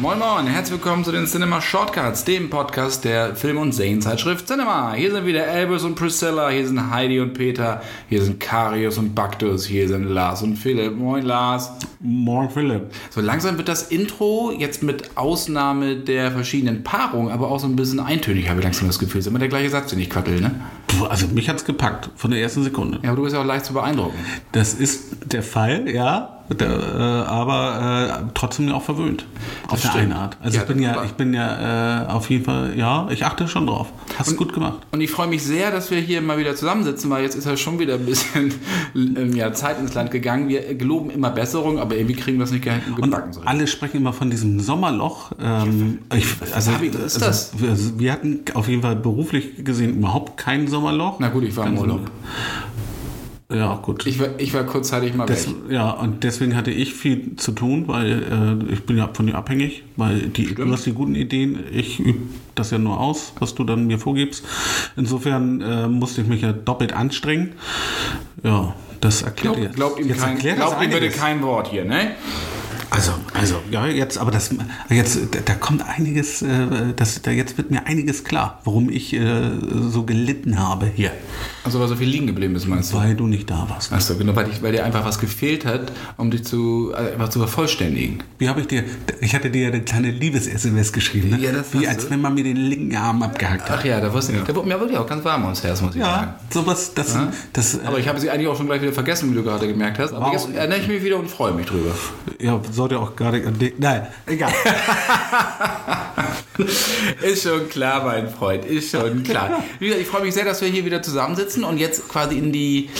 Moin Moin, herzlich willkommen zu den Cinema Shortcuts, dem Podcast der Film- und Serienzeitschrift Cinema. Hier sind wieder Elvis und Priscilla, hier sind Heidi und Peter, hier sind Karius und Baktus, hier sind Lars und Philipp. Moin Lars. Moin Philipp. So langsam wird das Intro jetzt mit Ausnahme der verschiedenen Paarungen, aber auch so ein bisschen eintönig, habe ich langsam das Gefühl. Ist immer der gleiche Satz, den ich quattel, ne? Also mich hat's gepackt von der ersten Sekunde. Ja, aber du bist ja auch leicht zu beeindrucken. Das ist der Fall, ja. Der, äh, aber äh, trotzdem auch verwöhnt. Auf der stimmt. eine Art. Also Ja, ich bin das ja, ich bin ja äh, auf jeden Fall, ja, ich achte schon drauf. Hast gut gemacht. Und ich freue mich sehr, dass wir hier mal wieder zusammensitzen, weil jetzt ist ja schon wieder ein bisschen ähm, ja, Zeit ins Land gegangen. Wir geloben immer Besserung, aber irgendwie kriegen wir es nicht ge- Und gebacken. so alle sprechen immer von diesem Sommerloch. Ähm, ich, also, ich- was ist das? Also, wir, wir hatten auf jeden Fall beruflich gesehen überhaupt kein Sommerloch. Na gut, ich war im Ganz- Urlaub. Ja, gut. Ich war, ich war kurzzeitig mal Das, weg. ja, und deswegen hatte ich viel zu tun, weil äh, ich bin ja von dir abhängig, weil die, du hast die guten Ideen, ich übe das ja nur aus, was du dann mir vorgibst. Insofern äh, musste ich mich ja doppelt anstrengen. Ja, das erklärt Glaub, jetzt- glaubt ihm, kein, erklärt glaubt ihm bitte kein Wort hier, ne? Also, also, ja, jetzt, aber das, jetzt, da, kommt einiges, äh, das, da jetzt wird mir einiges klar, warum ich äh, so gelitten habe hier, Also, weil so viel liegen geblieben ist, meinst du? weil du nicht da warst. Achso, genau, weil, ich, weil dir einfach was gefehlt hat, um dich zu, äh, einfach zu vervollständigen. Wie habe ich dir, ich hatte dir ja eine kleine Liebes-SMS geschrieben, ne? Ja, das Wie als du. wenn man mir den linken Arm abgehackt hat. Ach ja, da wusste ich. Da wurde mir wirklich auch ganz warm ums Herz, muss ich sagen. Ja, sowas, das, das, äh, Aber ich habe sie eigentlich auch schon gleich wieder vergessen, wie du gerade gemerkt hast. Aber jetzt erinnere ich mich wieder und freue mich drüber. ja, sollte auch gerade, nee, nein, egal. Ist schon klar, mein Freund, ist schon klar. Ich freue mich sehr, dass wir hier wieder zusammensitzen und jetzt quasi in die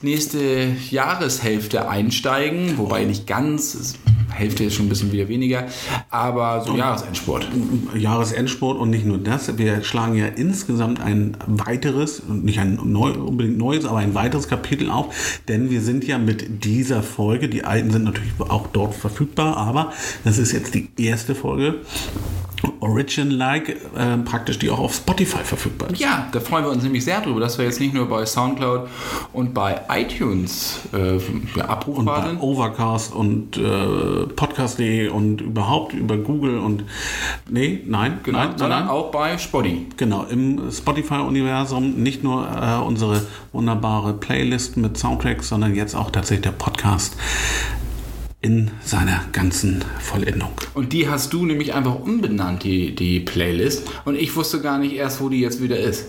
nächste Jahreshälfte einsteigen. Wobei nicht ganz, Hälfte ist schon ein bisschen wieder weniger, aber so Jahresendsport. Jahresendsport und nicht nur das, wir schlagen ja insgesamt ein weiteres, nicht ein neu, unbedingt neues, aber ein weiteres Kapitel auf, denn wir sind ja mit dieser Folge, die alten sind natürlich auch dort verfügbar, aber das ist jetzt die erste Folge. Origin-like, äh, praktisch die auch auf Spotify verfügbar ist. Ja, da freuen wir uns nämlich sehr drüber, dass wir jetzt nicht nur bei Soundcloud und bei iTunes äh, abrufbar bei sind. Overcast und äh, Podcast.de und überhaupt über Google und nee, nein, Genau, nein, sondern nein. auch bei Spotify. Genau, im Spotify-Universum nicht nur äh, unsere wunderbare Playlist mit Soundtracks, sondern jetzt auch tatsächlich der Podcast in seiner ganzen Vollendung. Und die hast du nämlich einfach umbenannt, die, die Playlist. Und ich wusste gar nicht erst, wo die jetzt wieder ist.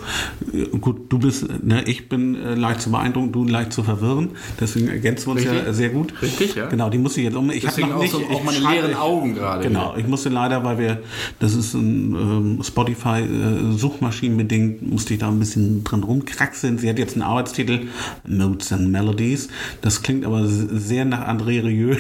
Gut, du bist, ne, ich bin äh, leicht zu beeindrucken, du leicht zu verwirren, deswegen ergänzen wir uns Richtig. ja sehr gut. Richtig, ja. Genau, die muss ich jetzt um. Ich hab Deswegen noch auch, so, ich auch meine leeren Augen gerade. Genau, ich musste leider, weil wir, das ist ein ähm, Spotify äh, Suchmaschinenbedingt, musste ich da ein bisschen dran rumkraxeln. Sie hat jetzt einen Arbeitstitel, Notes and Melodies. Das klingt aber sehr nach André Rieu.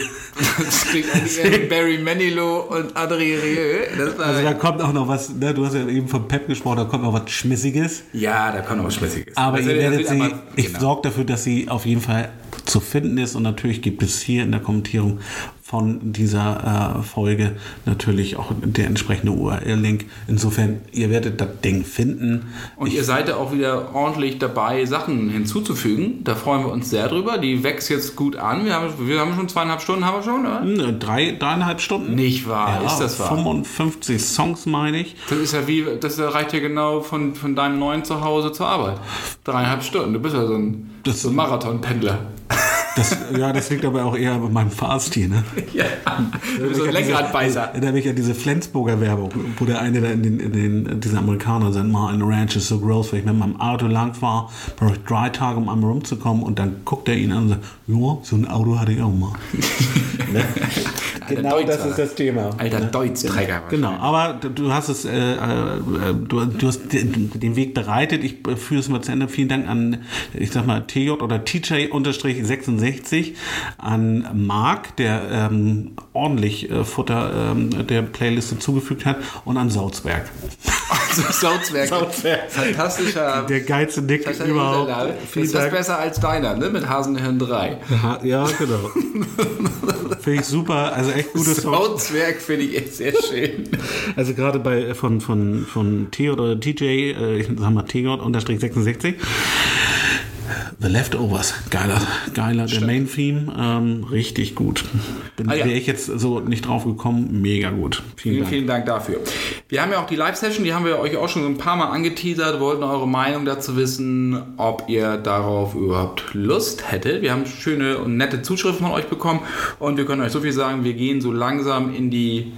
Das klingt wie Barry Manilow und Adrien Rieu. Also da kommt auch noch was, ne, du hast ja eben von Pep gesprochen, da kommt noch was Schmissiges. ja, da kommt noch was Schmissiges. Aber Also, ihr werdet sie, einmal- ich genau. sorge dafür, dass sie auf jeden Fall zu finden ist und natürlich gibt es hier in der Kommentierung von dieser äh, Folge natürlich auch der entsprechende URL-Link. Insofern, ihr werdet das Ding finden. Und ihr seid da auch wieder ordentlich dabei, Sachen hinzuzufügen. Da freuen wir uns sehr drüber. Die wächst jetzt gut an. Wir haben, wir haben schon zweieinhalb Stunden, haben wir schon, oder? Ne, Drei, dreieinhalb Stunden. Nicht wahr, Ja, ist das wahr? 55 Songs, meine ich. Das ist ja wie, das reicht ja genau von, von deinem neuen Zuhause zur Arbeit. Dreieinhalb Stunden. Du bist ja so ein, so ein Marathonpendler. Das, ja, das liegt aber auch eher bei meinem Fahrstil. Ne? Ja. Du bist so ein Lenkradbeißer. Da habe ich ja diese Flensburger Werbung, wo der eine da in den, in den diese Amerikaner sind, mal ein Ranch is so gross, wenn ich mit meinem Auto lang fahre, brauche ich drei Tage, um einmal rumzukommen und dann guckt er ihn an und sagt, ja, so ein Auto hatte ich auch mal. ne? Genau das Deutzer. ist das Thema. Alter Deutzträger. Genau, aber du- du hast es, äh, äh, du, du hast den den Weg bereitet. Ich äh, führe es mal zu Ende. Vielen Dank an, ich sag mal, TJ oder TJ-66 66, an Marc, der ähm, ordentlich äh, Futter ähm, der Playliste zugefügt hat, und an Salzberg. Also Sautzwerk. Sautzwerk. Fantastischer. Der geilste Nick überhaupt. Ist das besser als deiner, ne? Mit Hasenhirn 3. Ha- Ja, genau. Finde ich super. Also echt gutes Song. Sautzwerk finde ich echt sehr schön. Also gerade bei äh, von von von Theodor oder TJ, äh, ich sag mal Theodor unterstrich 66. The Leftovers, geiler, geiler, der Main Theme, ähm, richtig gut. Bin Ah, ja. wäre ich jetzt so nicht drauf gekommen, mega gut. Vielen Vielen, Dank. vielen Dank dafür. Wir haben ja auch die Live-Session, die haben wir euch auch schon so ein paar Mal angeteasert, wollten eure Meinung dazu wissen, ob ihr darauf überhaupt Lust hättet. Wir haben schöne und nette Zuschriften von euch bekommen und wir können euch so viel sagen, wir gehen so langsam in die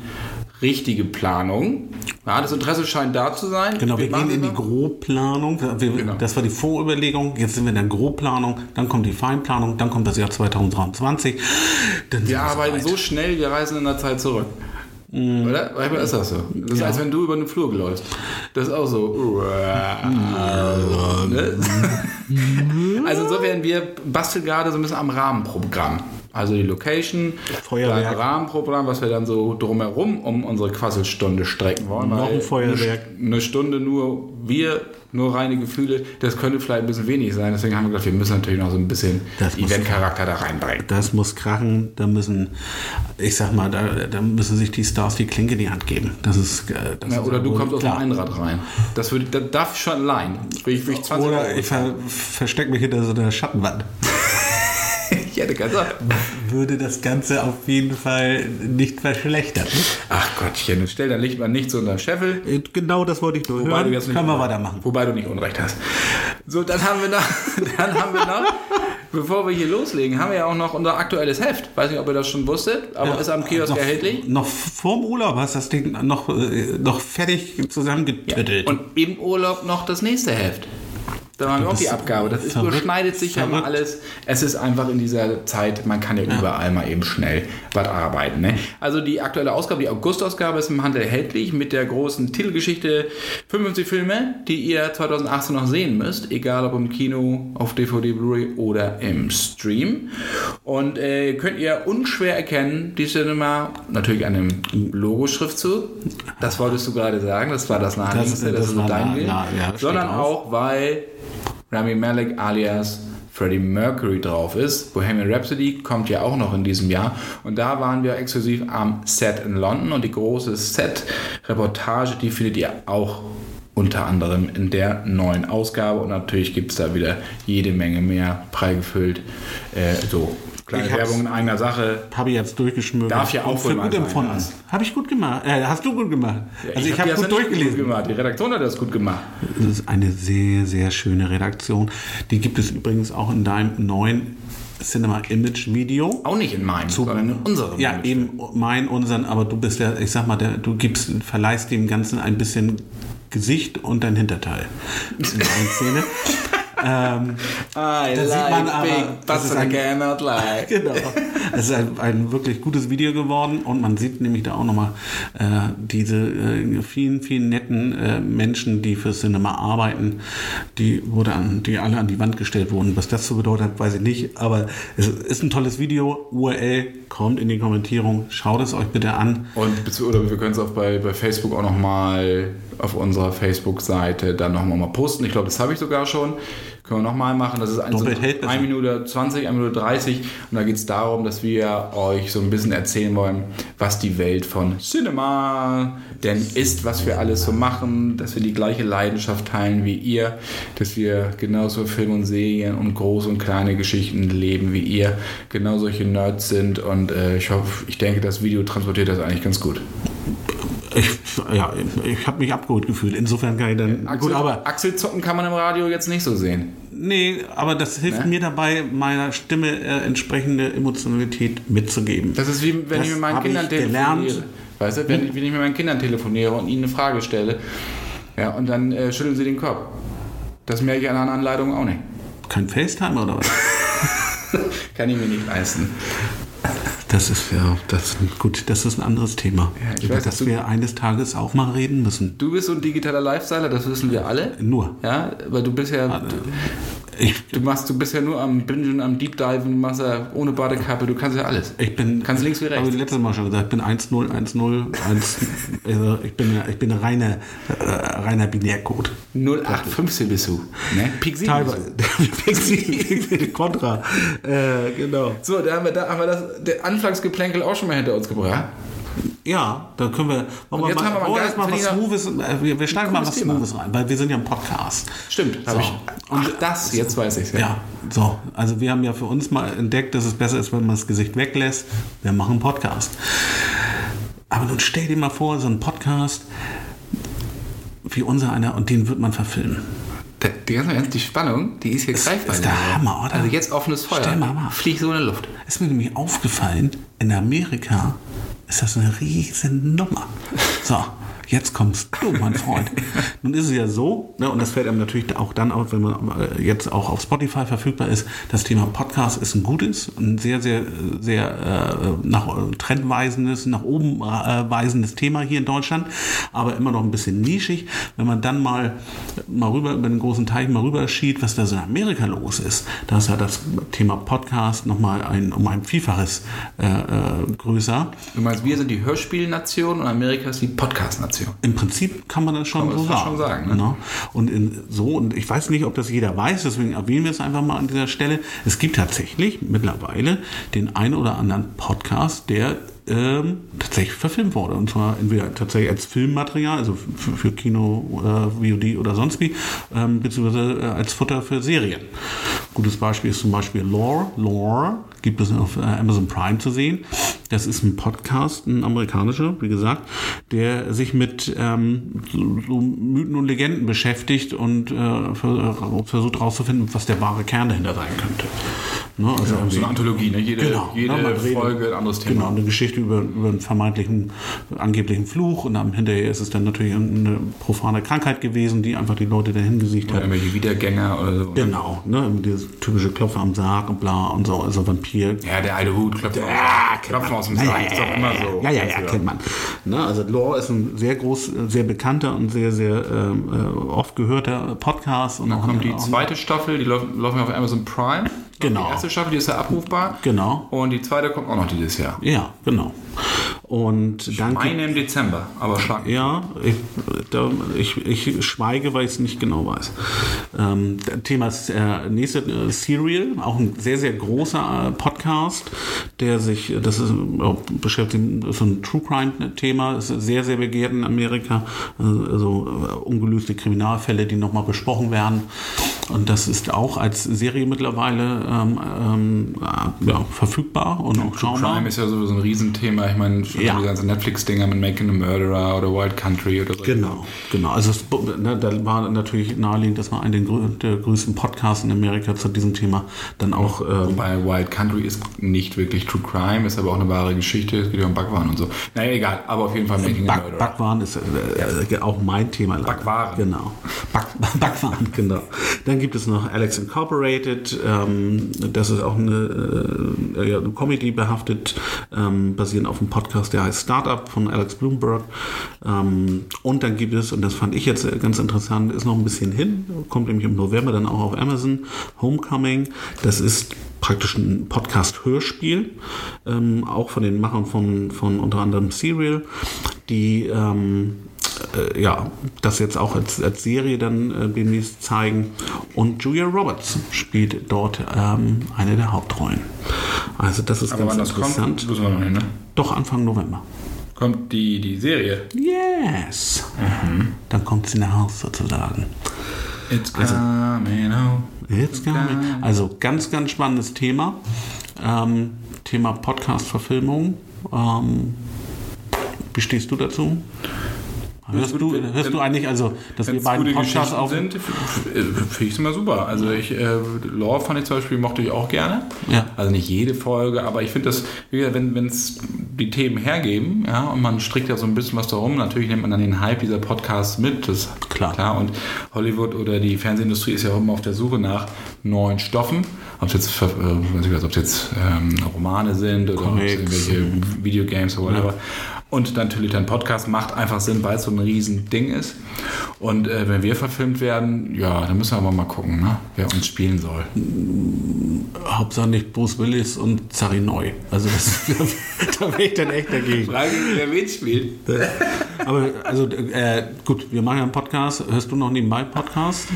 richtige Planung. Ja, das Interesse scheint da zu sein. Genau, wir machen gehen in die. Grobplanung. Wir, Genau. Das war die Vorüberlegung. Jetzt sind wir in der Grobplanung. Dann kommt die Feinplanung. Dann kommt das Jahr 2023. Dann sind Wir arbeiten so schnell, wir reisen in der Zeit zurück. Oder? Manchmal ist das so. Das ist, Ja. als wenn du über den Flur läufst. Das ist auch so. Ne? also insofern, wir basteln gerade so ein bisschen am Rahmenprogramm. Also die Location, Feuerwerk. dann Rahmenprogramm, was wir dann so drumherum um unsere Quasselstunde strecken wollen. Noch ein Feuerwerk. Eine, Stunde nur wir, nur reine Gefühle, das könnte vielleicht ein bisschen wenig sein. Deswegen haben wir gedacht, wir müssen natürlich noch so ein bisschen Eventcharakter da reinbringen. Das muss krachen, da müssen, ich sag mal, da, da müssen sich die Stars die Klinke in die Hand geben. Das ist, äh, das Ja, ist oder du wohl kommst aus dem klar. Einrad rein. Das, würde, das darf ich schon allein. Ich, ich 20 Oder Euro ich ver, verstecke mich hinter so einer Schattenwand. Ich hätte ganz Würde das Ganze auf jeden Fall nicht verschlechtern. Ach Gottchen, stell dein Licht mal nicht so unter den Scheffel. Äh, Genau das wollte ich nur Wobei du hören. jetzt nicht Können wir weitermachen. Wobei du nicht Unrecht hast. So, dann haben wir noch, dann haben wir noch, bevor wir hier loslegen, haben wir ja auch noch unser aktuelles Heft. Weiß nicht, ob ihr das schon wusstet, aber ist am Kiosk noch, erhältlich. Noch vorm Urlaub hast du das Ding noch, äh, noch fertig zusammengetüttelt. Und im Urlaub noch das nächste Heft. Da haben wir auch die Abgabe. Das ist, verrückt, überschneidet sich ja mal verrückt. alles. Es ist einfach in dieser Zeit, man kann ja, überall mal eben schnell was arbeiten. Ne? Also die aktuelle Ausgabe, die August-Ausgabe ist im Handel erhältlich mit der großen Titelgeschichte 55 Filme, die ihr 2018 noch sehen müsst, egal ob im Kino, auf DVD, Blu-ray oder im Stream. Und äh, könnt ihr unschwer erkennen, die Cinema natürlich an dem Logo-Schriftzug. Das wolltest du gerade sagen, das war das naheliegendste, das das, ist so dein ja, steht Sondern auch, weil Rami Malek alias Freddie Mercury drauf ist. Bohemian Rhapsody kommt ja auch noch in diesem Jahr. Und da waren wir exklusiv am Set in London. Und die große Set-Reportage, die findet ihr auch unter anderem in der neuen Ausgabe. Und natürlich gibt es da wieder jede Menge mehr prall gefüllt. Äh, so, kleine Ich Werbung in einer Sache. Habe ich jetzt durchgeschmückt. Darf ja auch für gut empfunden. ja. Habe ich gut gemacht. Äh, hast du gut gemacht. also ich, hab habe das gut ja durchgelesen. gemacht. Die Redaktion hat das gut gemacht. Das ist eine sehr, sehr schöne Redaktion. Die gibt es übrigens auch in deinem neuen Cinema Image Video. Auch nicht in meinem, sondern in unserem. Ja, eben mein, unseren, aber du bist ja, ich sag mal, der, du gibst, verleihst dem Ganzen ein bisschen Gesicht und dein Hinterteil. In Szene. ähm, I Da sieht man aber, das ist ein- cannot lie. Genau. Es ist ein, ein wirklich gutes Video geworden und man sieht nämlich da auch nochmal äh, diese äh, vielen, vielen netten äh, Menschen, die für Cinema arbeiten, die wurde an, die alle an die Wand gestellt wurden. Was das so bedeutet hat, weiß ich nicht, aber es ist ein tolles Video. URL kommt in die Kommentierung. Schaut es euch bitte an. Und oder wir können es auch bei, bei Facebook auch nochmal auf unserer Facebook-Seite dann nochmal mal posten. Ich glaube, das habe ich sogar schon. Können wir nochmal machen. Das ist ein, so Doppelt hält besser. 1 Minute 20, 1 Minute 30. Und da geht es darum, dass wir euch so ein bisschen erzählen wollen, was die Welt von Cinema denn ist, was wir alles so machen, dass wir die gleiche Leidenschaft teilen wie ihr, dass wir genauso Film und Serien und große und kleine Geschichten leben wie ihr, genau solche Nerds sind. Und äh, ich hoffe, ich denke, das Video transportiert das eigentlich ganz gut. Ich, ja, ich habe mich abgeholt gefühlt. Insofern kann ich dann. Achsel, gut, aber Achselzucken kann man im Radio jetzt nicht so sehen. nee, aber das hilft Ne? mir dabei, meiner Stimme äh, entsprechende Emotionalität mitzugeben. Das ist wie wenn Das ich mit meinen Kindern telefoniere. Weißt du, wenn, ich, wenn ich mit meinen Kindern telefoniere und ihnen eine Frage stelle, ja, und dann äh, schütteln sie den Kopf. Das merke ich an einer Anleitung auch nicht. Kein FaceTime oder was? Kann ich mir nicht leisten. Das ist ja, das gut, das ist ein anderes Thema, Ja, ich über weiß, das wir eines Tages auch mal reden müssen. Du bist so ein digitaler Lifestyler, das wissen wir alle. Nur. Ja, weil du bist ja. Ich, Du machst, du bist ja nur am Bingen, am Deep Diven, du machst ja ohne Badekappe, du kannst ja alles. ich bin. Kannst links wie rechts. Habe ich letztes Mal schon gesagt, ich bin 1-0, 1-0, 1. Also ich bin, ich bin ein reiner, äh, reiner Binärcode. 0815 bist du. Ne? Peak 7 bist Teilweise. Pixie, Contra. Äh, genau. So, da haben wir, da haben wir das der Anfangsgeplänkel auch schon mal hinter uns gebracht. Ja, dann können wir. Wollen Und jetzt haben wir mal mal was Smoothes. Äh, wir, wir steigen mal was. Smoothes rein, weil wir sind ja ein Podcast. Stimmt, So. ich. Ach, das, jetzt weiß ich Ja, so. Also wir haben ja für uns mal entdeckt, dass es besser ist, wenn man das Gesicht weglässt. Wir machen einen Podcast. Aber nun stell dir mal vor, so ein Podcast wie unser einer und den wird man verfilmen. Der, die ganze Ernst, die Spannung, die ist hier greifbar. ist der Hammer, oder? Also jetzt offenes Feuer. Stell mal mal. Flieg so in die Luft. Ist mir nämlich aufgefallen, in Amerika ist das eine riesen Nummer. So, jetzt kommst du, mein Freund. Nun ist es ja so, ne, und das fällt einem natürlich auch dann auf, wenn man äh, jetzt auch auf Spotify verfügbar ist, das Thema Podcast ist ein gutes, ein sehr, sehr, sehr äh, nach äh, trendweisendes, nach oben äh, weisendes Thema hier in Deutschland, aber immer noch ein bisschen nischig. Wenn man dann mal, mal rüber über den großen Teich mal rüber schied, was da so in Amerika los ist, da ist ja das Thema Podcast nochmal ein, um ein Vielfaches äh, äh, größer. Du meinst, wir sind die Hörspielnation und Amerika ist die Podcast-Nation. Im Prinzip kann man das schon man so das sagen. schon sagen, ne? Genau. Und in, so, und ich weiß nicht, ob das jeder weiß, deswegen erwähnen wir es einfach mal an dieser Stelle. Es gibt tatsächlich mittlerweile den einen oder anderen Podcast, der ähm, tatsächlich verfilmt wurde. Und zwar entweder tatsächlich als Filmmaterial, also für, Kino, äh, VOD oder sonst wie, ähm, beziehungsweise äh, als Futter für Serien. Gutes Beispiel ist zum Beispiel Lore. Lore gibt es auf äh, Amazon Prime zu sehen. Das ist ein Podcast, ein amerikanischer, wie gesagt, der sich mit ähm, so, so Mythen und Legenden beschäftigt und äh, ver- versucht herauszufinden, was der wahre Kern dahinter sein könnte. Ne? Also So irgendwie- eine Anthologie, ne? Jede, Genau, jede ne, man redet- Folge ein anderes Thema. Genau, eine Geschichte über, über einen vermeintlichen, angeblichen Fluch und dann hinterher ist es dann natürlich eine profane Krankheit gewesen, die einfach die Leute dahin gesiegt Oder hat. irgendwelche Wiedergänger oder so. Genau, ne, dieses typische Klopfen am Sarg und bla und so, also Vampir. Ja, der alte Hut, Klopfen, Ja, Klopfen aus dem Ja, Sarg, ja, doch immer so. Ja, ja, ja, kennt man. Ne, also Lore ist ein sehr groß, sehr bekannter und sehr, sehr ähm, äh, oft gehörter Podcast. Und Dann kommt die zweite Staffel, die läuft auf Amazon Prime. Genau. Die erste Staffel, die ist ja abrufbar. Genau. Und die zweite kommt auch noch dieses Jahr. Ja, genau. Und dann Meine im Dezember, aber schlag. Ja, ich, da, ich, ich schweige, weil ich es nicht genau weiß. Ähm, Thema ist äh, nächste äh, Serial, auch ein sehr, sehr großer äh, Podcast, der sich, das ist äh, beschäftigt, so ein True Crime-Thema, ist sehr, sehr begehrt in Amerika. Also äh, ungelöste Kriminalfälle, die nochmal besprochen werden. Und das ist auch als Serie mittlerweile ähm, äh, ja, verfügbar und auch schaubar. Crime ist ja sowieso ein Riesenthema. Ich meine, schon Ja. die ganzen Netflix-Dinger mit Making a Murderer oder Wild Country oder so. Genau, genau. Also es, ne, da war natürlich naheliegend, dass man einen der grö- der größten Podcasts in Amerika zu diesem Thema dann auch ähm, Wobei Wild Country ist nicht wirklich True Crime, ist aber auch eine wahre Geschichte. Es geht ja um Backwaren und so. Naja, egal, aber auf jeden Fall Making a Back, Murderer. Backwaren ist äh, äh, auch mein Thema. leider. Backwaren. Genau. Back, Backwaren, genau. Dann gibt es noch Alex Incorporated. Ähm, das ist auch eine, äh, eine Comedy behaftet, ähm, basierend auf einem Podcast, der heißt Startup von Alex Bloomberg. Ähm, und dann gibt es, und das fand ich jetzt ganz interessant, ist noch ein bisschen hin, kommt nämlich im November dann auch auf Amazon, Homecoming. Das ist praktisch ein Podcast-Hörspiel, ähm, auch von den Machern von, von unter anderem Serial, die ähm, äh, ja, das jetzt auch als, als Serie dann äh, demnächst zeigen. Und Julia Roberts spielt dort ähm, eine der Hauptrollen. Also das ist aber ganz wann das kommt, interessant. wissen wir noch nicht, ne? Doch Anfang November. Kommt die, die Serie. Yes. Dann kommt sie nach Haus sozusagen. It's coming home. Gar nicht. Also ganz, ganz spannendes Thema. Ähm, Thema Podcast-Verfilmung. Ähm, wie stehst du dazu? Hörst du, hörst du eigentlich, also, dass wir beiden Podcasts auf... sind, äh, finde ich es immer super. Also ich, äh, Lore fand ich zum Beispiel, mochte ich auch gerne. Ja. Also nicht jede Folge, aber ich finde das, wie gesagt, wenn es die Themen hergeben, ja, und man strickt ja so ein bisschen was darum, natürlich nimmt man dann den Hype dieser Podcasts mit, das ist Klar. klar. Und Hollywood oder die Fernsehindustrie ist ja auch immer auf der Suche nach neuen Stoffen. Ob es jetzt, äh, jetzt ähm, Romane sind oder irgendwelche Videogames oder whatever. Und natürlich dein Podcast macht einfach Sinn, weil es so ein riesen Ding ist. Und äh, wenn wir verfilmt werden, ja, dann müssen wir aber mal gucken, ne? wer uns spielen soll. Hauptsache nicht Bruce Willis und Zari Neu. Also das, da wäre ich dann echt dagegen. Frage, wer wen spielt. Aber also äh, gut, wir machen ja einen Podcast. Hörst du noch nebenbei Podcast?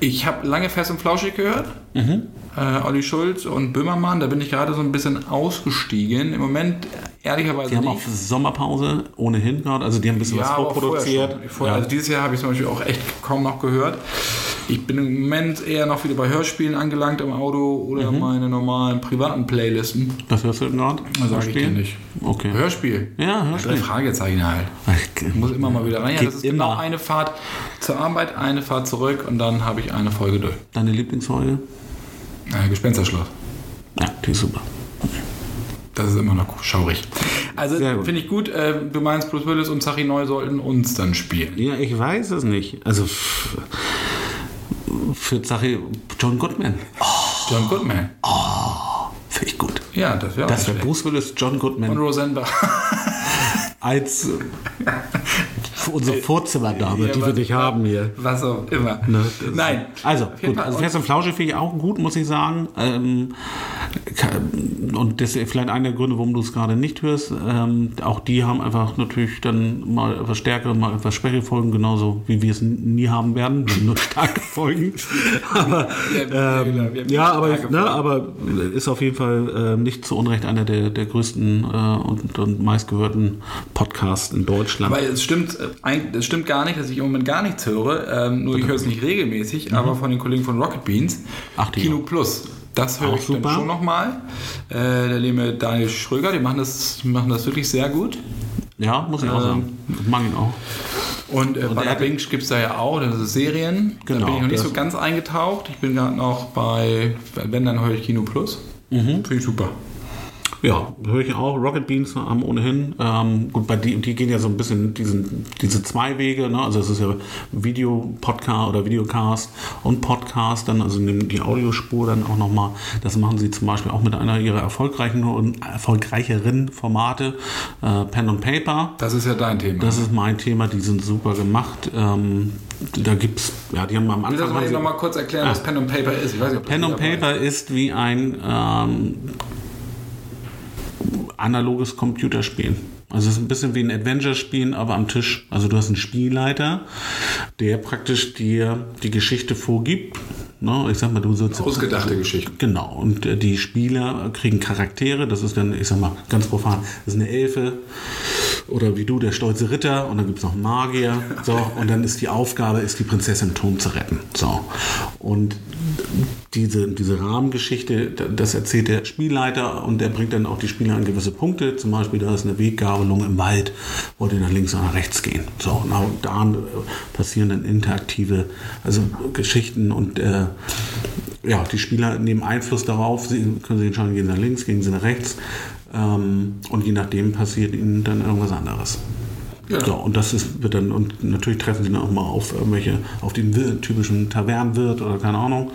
Ich habe lange fest und flauschig gehört. Äh, Olli Schulz und Böhmermann, da bin ich gerade so ein bisschen ausgestiegen. Im Moment ehrlicherweise Die haben auch nicht. Sommerpause ohnehin gerade. Also die haben ein bisschen was aber vorproduziert. Vorher. Vorher, Ja. Also dieses Jahr habe ich zum Beispiel auch echt kaum noch gehört. Ich bin im Moment eher noch wieder bei Hörspielen angelangt im Auto oder Mhm. meine normalen privaten Playlisten. Was hörst du denn gerade? Das sage ich dir Hörspiel? nicht. Okay. Hörspiel. Ja, Drei Hörspiel. Fragezeichen halt. Ich muss immer mal wieder rein. Ja, das ist immer. genau eine Fahrt zur Arbeit, eine Fahrt zurück und dann habe ich eine Folge durch. Deine Lieblingsfolge? Äh, Gespensterschloss. Ja, die ist super. Das ist immer noch schaurig. Also finde ich gut. Äh, du meinst, Bruce Willis und Zachi Neu sollten uns dann spielen. Ja, ich weiß es nicht. Also für Sache John Goodman. John Goodman. Finde ich gut. Ja, das wäre auch Das wäre. Bruce Willis, John Und Goodman Rosenbach. als äh, unsere Vorzimmerdame, Ja, die wir nicht haben hier. Was auch immer. Ne, Nein. Also, gut, also Fest und Flauschig finde ich auch gut, muss ich sagen. Ähm, und das ist vielleicht einer der Gründe, warum du es gerade nicht hörst. Ähm, auch die haben einfach natürlich dann mal etwas stärkere, mal etwas schwächere Folgen, genauso wie wir es nie haben werden. Nur starke Folgen. aber, Ja, ähm, wir haben ja, aber, starke ne, Folgen. aber ist auf jeden Fall äh, nicht zu Unrecht einer der, der größten äh, und, und meistgehörten Podcasts in Deutschland. Aber es stimmt, äh, es stimmt gar nicht, dass ich im Moment gar nichts höre. Ähm, nur ich höre es nicht regelmäßig, aber von den Kollegen von Rocket Beans. Mhm. Ach, Kino auch. Plus. Das höre Auch ich dann super. schon nochmal. Äh, der liebe Daniel Schröger, die machen das, machen das wirklich sehr gut. ja, muss ich auch Ähm, sagen. Ich mag ihn auch. Und, äh, Und Bada er- Bing gibt es da ja auch, das ist Serien. Genau, da bin ich noch nicht so ganz eingetaucht. Ich bin gerade noch bei, wenn dann höre ich Kino Plus. Mhm. Finde ich super. Ja, höre ich auch. Rocket Beans haben ohnehin. Ähm, gut, bei die, die gehen ja so ein bisschen diesen, diese zwei Wege. Ne? Also es ist ja Video-Podcast oder Videocast und Podcast, dann also nehmen die Audiospur dann auch nochmal. Das machen sie zum Beispiel auch mit einer ihrer erfolgreichen und erfolgreicheren Formate, äh, Pen and Paper. Das ist ja dein Thema. Das ist mein Thema, die sind super gemacht. Ähm, da gibt's, ja, die haben am Anfang. haben mal, sie- noch mal kurz erklären, Ah. was Pen and Paper ist? Ich weiß nicht, Pen weiß. Paper ist wie ein ähm, analoges Computerspiel. Also es ist ein bisschen wie ein Adventure-Spielen, aber am Tisch. Also du hast einen Spielleiter, der praktisch dir die Geschichte vorgibt. Ne? Ich sag mal, du sollst Ausgedachte Geschichten. Genau, und äh, die Spieler kriegen Charaktere, das ist dann, ich sag mal, ganz profan, das ist eine Elfe oder wie du, der stolze Ritter und dann gibt es noch einen Magier. So, und dann ist die Aufgabe, ist die Prinzessin Turm zu retten. So. Und diese, diese Rahmengeschichte, das erzählt der Spielleiter und der bringt dann auch die Spieler an gewisse Punkte. Zum Beispiel, da ist eine Weggabelung im Wald, wollt ihr nach links oder nach rechts gehen. So, und da äh, passieren dann interaktive, also Geschichten und äh, ja, die Spieler nehmen Einfluss darauf, sie können sich entscheiden, gehen sie nach links, gehen sie nach rechts. Ähm, und je nachdem passiert ihnen dann irgendwas anderes. Ja. So, und das ist, wird dann, und natürlich treffen sie dann auch mal auf irgendwelche, auf den typischen Tavernenwirt oder keine Ahnung.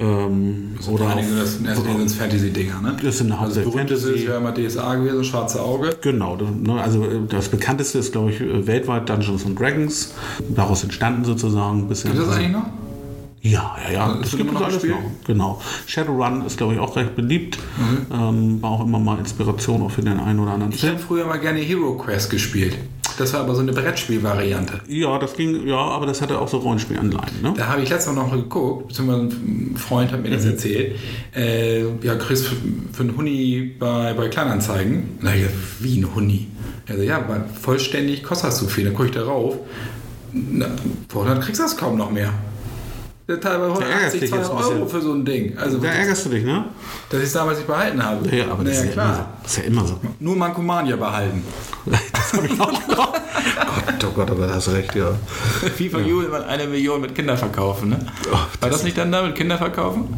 Ähm, oder allen auf, Dingen das, das sind das Fantasy-Dinger, ne? Das sind also das berühmteste Fantasy. ist ja immer DSA gewesen, Schwarze Auge. Genau, das, ne, also äh, das bekannteste ist, glaube ich, äh, weltweit Dungeons and Dragons. Daraus entstanden sozusagen ein bisschen. Gibt es das eigentlich noch? Ja, ja, ja. Also, das immer noch alles gespielt? noch. Genau. Shadowrun ist, glaube ich, auch recht beliebt. Mhm. Ähm, war auch immer mal Inspiration auch für den einen oder anderen Ich Film. habe früher mal gerne Hero Quest gespielt. Das war aber so eine Brettspielvariante. Ja, das ging, ja, aber das hatte auch so Rollenspielanleihen, ne? Da habe ich letztes Mal noch geguckt, beziehungsweise ein Freund hat mir Mhm. das erzählt. Äh, ja, kriegst für, für einen Huni bei, bei Kleinanzeigen. Na ja, wie ein Huni? Also ja, vollständig kostet das so viel. Dann gucke ich darauf. Na, boah, dann kriegst du das kaum noch mehr. Der Teilweise Da ärgerst 180, dich jetzt 200 ein bisschen. Euro für so ein Ding. Also, Da ärgerst du dich, ne? dass ich es damals nicht behalten habe. Ja, aber das, naja, ist ja immer so. klar. das ist ja immer so. Nur Mankomania behalten. Das habe ich auch noch. Gott, oh Gott, aber da hast recht, ja. FIFA ja. will man eine Million mit Kinder verkaufen, ne? War das nicht dann da mit Kinder verkaufen?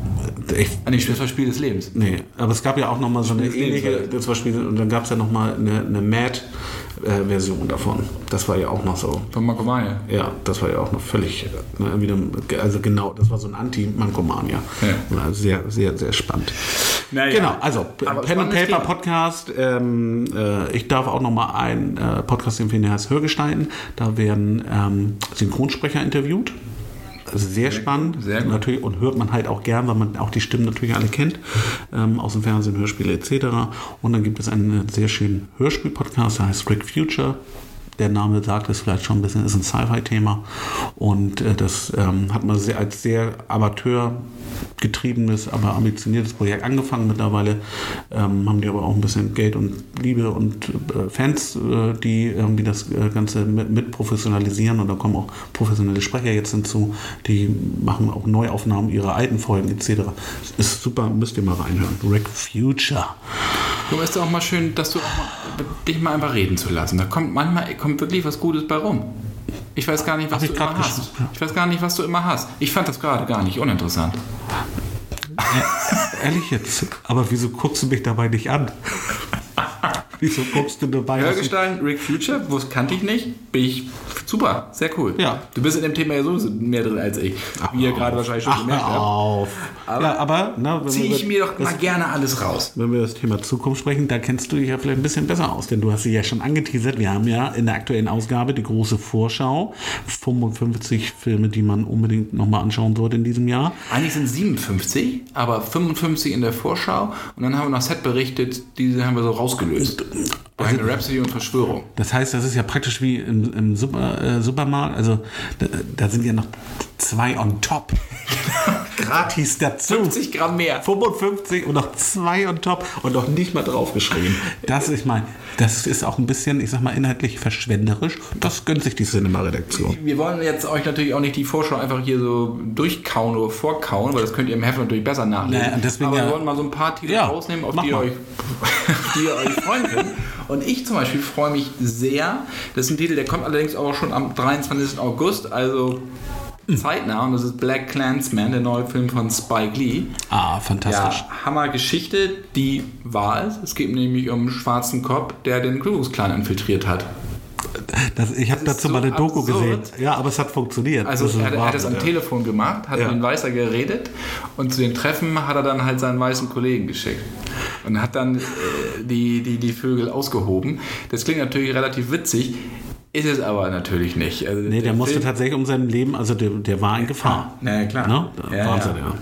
Ich, Ah, nee, das war Spiel des Lebens. nee, aber es gab ja auch noch mal so eine Lebens- ähnliche, das war Spiel, und dann gab es ja noch mal eine, eine Mad-Version davon. Das war ja auch noch so. Von Mankomania. Ja, das war ja auch noch völlig, ne, wieder, also genau, das war so ein Anti-Mankomania. Ja. Sehr, sehr, sehr spannend. Naja. Genau, also Aber Pen and Paper. Podcast. Ähm, äh, ich darf auch noch mal einen äh, Podcast empfehlen, der heißt Hörgestalten. Da werden ähm, Synchronsprecher interviewt. Sehr spannend, sehr gut. natürlich und hört man halt auch gern, weil man auch die Stimmen natürlich alle kennt ähm, aus dem Fernsehen, Hörspiele etc. Und dann gibt es einen sehr schönen Hörspiel-Podcast, der heißt Rick Future. Der Name sagt es vielleicht schon ein bisschen, ist ein Sci-Fi-Thema und äh, das ähm, hat man sehr, als sehr amateurgetriebenes, aber ambitioniertes Projekt angefangen. Mittlerweile ähm, haben die aber auch ein bisschen Geld und Liebe und äh, Fans, äh, die irgendwie das äh, Ganze mit, mit professionalisieren und da kommen auch professionelle Sprecher jetzt hinzu, die machen auch Neuaufnahmen ihrer alten Folgen etc. Ist super, müsst ihr mal reinhören. Rick Future. Du ist auch mal schön, dass du mal, dich mal einfach reden zu lassen. Da kommt manchmal kommt wirklich was Gutes bei rum. Ich weiß gar nicht, was du immer hast. Ich weiß gar nicht, was du immer hast. Ich fand das gerade gar nicht uninteressant. Ehrlich jetzt, aber wieso guckst du mich dabei nicht an? wieso guckst du dabei? Hörgestein, Rick Future, wo kannte ich nicht, bin ich super, sehr cool. Ja. Du bist in dem Thema ja sowieso mehr drin als ich, wie ihr gerade wahrscheinlich schon Ach, gemerkt habt. auf. ja, aber na, Ziehe wir, ich mir doch mal gerne alles raus. wenn wir das Thema Zukunft sprechen, da kennst du dich ja vielleicht ein bisschen besser aus, denn du hast sie ja schon angeteasert. Wir haben ja in der aktuellen Ausgabe die große Vorschau, 55 Filme, die man unbedingt nochmal anschauen sollte in diesem Jahr. Eigentlich sind 57, aber 55 in der Vorschau und dann haben wir noch Set berichtet, diese haben wir so rausgelöst. Bohemian Rhapsody und Verschwörung. Das heißt, das ist ja praktisch wie im, im Super, äh, Supermarkt. Also da, da sind ja noch zwei on top. Gratis dazu. 50 Gramm mehr. 55 und noch zwei on top und noch nicht mal draufgeschrieben. Das, ich meine, das ist auch ein bisschen, ich sag mal, inhaltlich verschwenderisch. Das gönnt sich die Cinema-Redaktion. Wir wollen jetzt euch natürlich auch nicht die Vorschau einfach hier so durchkauen oder vorkauen, weil das könnt ihr im Heft natürlich besser nachlesen. Und deswegen Aber ja- wir wollen mal so ein paar Titel Ja, rausnehmen, auf die, ihr euch, auf die ihr euch freuen könnt. Und ich zum Beispiel freue mich sehr. Das ist ein Titel, der kommt allerdings auch schon am 23. August, also zeitnah. Und das ist Black Clansman, der neue Film von Spike Lee. Ah, Ja, fantastisch. Hammergeschichte, die war es. Es geht nämlich um einen schwarzen Cop, der den Ku Klux Klan infiltriert hat. Das, ich habe ist dazu so mal eine Doku absurd. gesehen. Ja, aber es hat funktioniert. Also ist er, hat- er hat es am ja. Telefon gemacht, hat Ja. mit dem Weißer geredet und zu den Treffen hat er dann halt seinen weißen Kollegen geschickt und hat dann äh, die, die, die Vögel ausgehoben. Das klingt natürlich relativ witzig, ist es aber natürlich nicht. Also Nee, der musste Film- tatsächlich um sein Leben, also der, der war in Gefahr. Na ja, klar. Ne? Ja, Wahnsinn, ja. ja.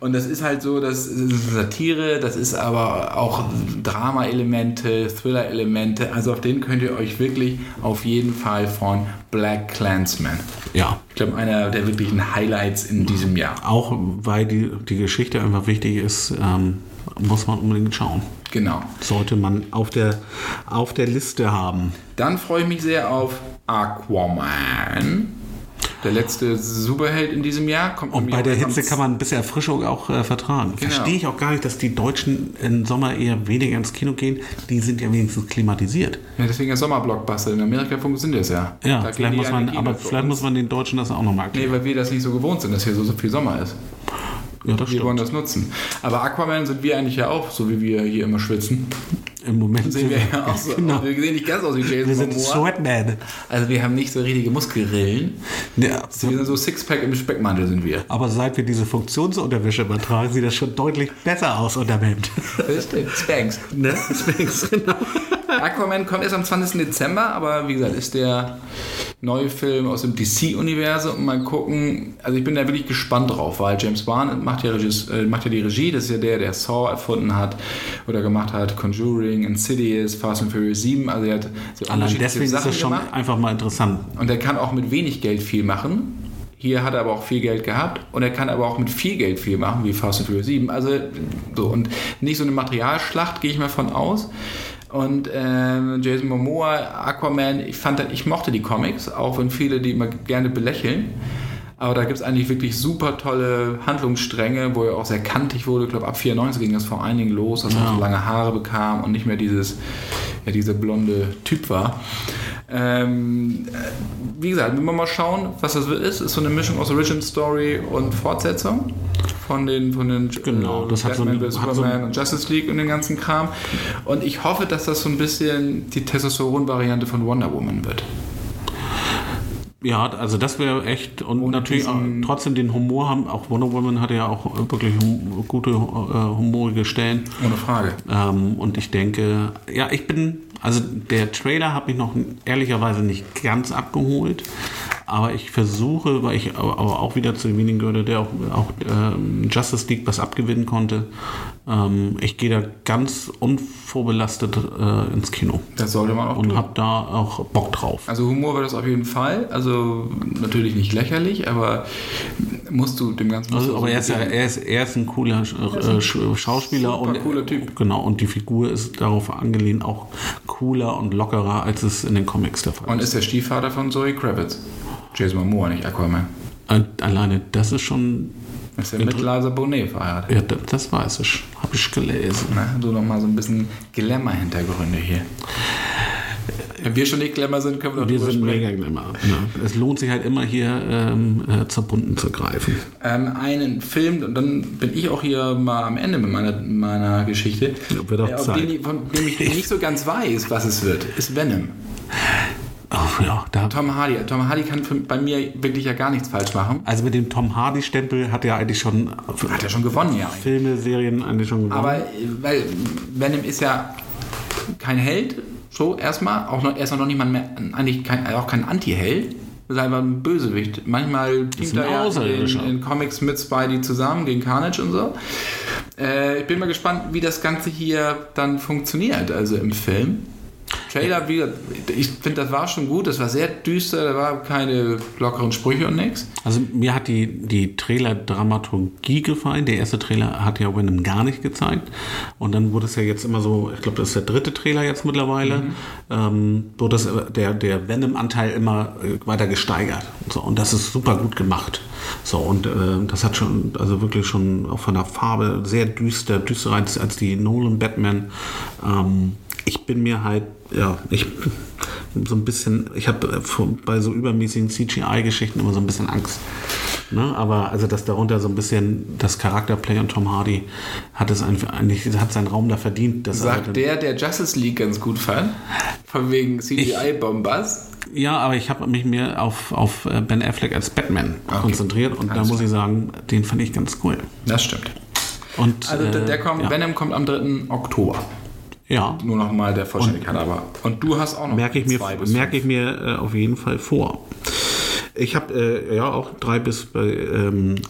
Und das ist halt so, das ist Satire, das ist aber auch Drama-Elemente, Thriller-Elemente. Also auf den könnt ihr euch wirklich auf jeden Fall freuen. Black Clansman. Ja. Ich glaube, einer der wirklichen Highlights in diesem Jahr. Auch weil die, die Geschichte einfach wichtig ist, ähm, muss man unbedingt schauen. Genau. Sollte man auf der, auf der Liste haben. Dann freue ich mich sehr auf Aquaman. Der letzte Superheld in diesem Jahr kommt Und bei der Hitze kann man ein bisschen Erfrischung auch äh, vertragen. Genau. Verstehe ich auch gar nicht, dass die Deutschen im Sommer eher weniger ins Kino gehen. Die sind ja wenigstens klimatisiert. Ja, deswegen der Sommerblockbuster. In Amerika funktioniert das ja. Ja, Da vielleicht muss an man, aber vielleicht muss man den Deutschen das auch nochmal Nee, erklären. weil wir das nicht so gewohnt sind, dass hier so, so viel Sommer ist. Ja, das Wir wollen stimmt. das nutzen. Aber Aquaman sind wir eigentlich ja auch, so wie wir hier immer schwitzen. Im Moment Sehen wir ja auch so. Genau. Wir sehen nicht ganz aus wie Wir Jason sind Momoa. Sweatman. Also wir haben nicht so richtige Muskelrillen. Ja, Wir sind so Sixpack im Speckmantel sind wir. aber seit wir diese Funktionsunterwäsche übertragen, sieht das schon deutlich besser aus unterm Hemd. Das stimmt. Spanks. ne? Deswegen, genau. Aquaman kommt erst am 20. Dezember, aber wie gesagt, ist der neue Film aus dem DC-Universum. Mal gucken. Also ich bin da wirklich gespannt drauf, weil James Wan macht ja, Regis, äh, macht ja die Regie. Das ist ja der, der Saw erfunden hat oder gemacht hat, Conjuring, Insidious, Fast and Furious 7. Also er hat so Allein deswegen ist Sachen das schon gemacht. einfach mal interessant. Und er kann auch mit wenig Geld viel machen. Hier hat er aber auch viel Geld gehabt und er kann aber auch mit viel Geld viel machen, wie Fast and Furious 7. Also so und nicht so eine Materialschlacht, gehe ich mal von aus. Und ähm, Jason Momoa, Aquaman, ich fand, ich mochte die Comics, auch wenn viele die immer gerne belächeln. Aber da gibt es eigentlich wirklich super tolle Handlungsstränge, wo er auch sehr kantig wurde. Ich glaube, ab 94 ging das vor allen Dingen los, dass er so lange Haare bekam und nicht mehr dieses, ja, dieser blonde Typ war. Ähm, äh, wie gesagt, wenn wir mal schauen, was das ist, ist so eine Mischung aus Origin Story und Fortsetzung von den von den Genau, das hat so Batman ein- vs. hat so Superman und Justice League und den ganzen Kram. Und ich hoffe, dass das so ein bisschen die Testosteron-Variante von Wonder Woman wird. Ja, also das wäre echt und Und natürlich trotzdem den Humor haben. Auch Wonder Woman hatte ja auch wirklich hum gute äh, humorige Stellen. Ohne Frage. Ähm, und ich denke, ja, ich bin, also der Trailer hat mich noch ehrlicherweise nicht ganz abgeholt. Aber ich versuche, weil ich aber auch wieder zu demjenigen gehöre, der auch, auch ähm, Justice League was abgewinnen konnte. Ähm, ich gehe da ganz unvorbelastet äh, ins Kino Das sollte man auch und habe da auch Bock drauf. Also Humor war das auf jeden Fall. Also natürlich nicht lächerlich, aber musst du dem Ganzen... Also, aber er ist, ja, er, ist, er ist ein cooler äh, Sch- Schauspieler super und cooler Typ. genau und die Figur ist darauf angelehnt auch cooler und lockerer als es in den Comics der Fall Und ist. ist der Stiefvater von Zoe Kravitz. Jason Momoa, nicht Aquaman. Alleine das ist schon Ist er mit Liza Bonet verheiratet. ja, das, das weiß ich, habe ich gelesen. Na, so nochmal so ein bisschen Glamour-Hintergründe hier. Wenn wir schon nicht Glamour sind, können wir doch Wir sind sprechen. mega immer. Ja. Es lohnt sich halt immer hier ähm, äh, zur Bunten zu greifen. Ähm, einen Film, und dann bin ich auch hier mal am Ende mit meiner, meiner Geschichte, Ja, wird auch äh, Zeit. den, von dem ich nicht so ganz weiß, was es wird, ist Venom. Oh, ja, da, Tom Hardy. Tom Hardy kann für, bei mir wirklich ja gar nichts falsch machen. also mit dem Tom Hardy Stempel hat er eigentlich schon Hat er schon gewonnen, ja. Filme, Serien eigentlich schon gewonnen. Aber äh, weil Venom ist ja kein Held, so erstmal, auch noch, er ist noch nicht mal mehr, eigentlich kein, auch kein Anti-Held. Er ist einfach ein Bösewicht. Manchmal teamt ein er ja in, in Comics mit Spidey zusammen gegen Carnage und so. Äh, ich bin mal gespannt, wie das Ganze hier dann funktioniert, also im Film. Trailer, wie ich finde, das war schon gut, das war sehr düster, da war keine lockeren Sprüche und nichts. Also mir hat die, die Trailer-Dramaturgie gefallen. Der erste Trailer hat ja Venom gar nicht gezeigt. Und dann wurde es ja jetzt immer so, ich glaube, das ist der dritte Trailer jetzt mittlerweile, ähm, wurde das, äh, der, der Venom-Anteil immer äh, weiter gesteigert. So, und das ist super gut gemacht. So, und äh, das hat schon, also wirklich schon auch von der Farbe sehr düster, düsterer als, als die Nolan Batman. Ähm, ich bin mir halt, ja, ich so ein bisschen, ich habe bei so übermäßigen CGI-Geschichten immer so ein bisschen Angst. Ne? Aber also dass darunter so ein bisschen das Charakterplay und Tom Hardy hat es einfach eigentlich, hat seinen Raum da verdient. Dass Sagt halt- der, der Justice League ganz gut fand, von wegen CGI-Bombers. Ja, aber ich habe mich mehr auf, auf äh, Ben Affleck als Batman Okay. konzentriert und da Alles muss ich sagen, den fand ich ganz cool. Das stimmt. Und, Also der, äh, der kommt, ja. Venom kommt am 3. Oktober. Ja, Nur noch mal der Vollständigkeit aber. Und du hast auch noch merke ich mir, zwei bis merke ich mir äh, auf jeden Fall vor. Ich habe äh, ja auch drei bis bei, ähm, äh,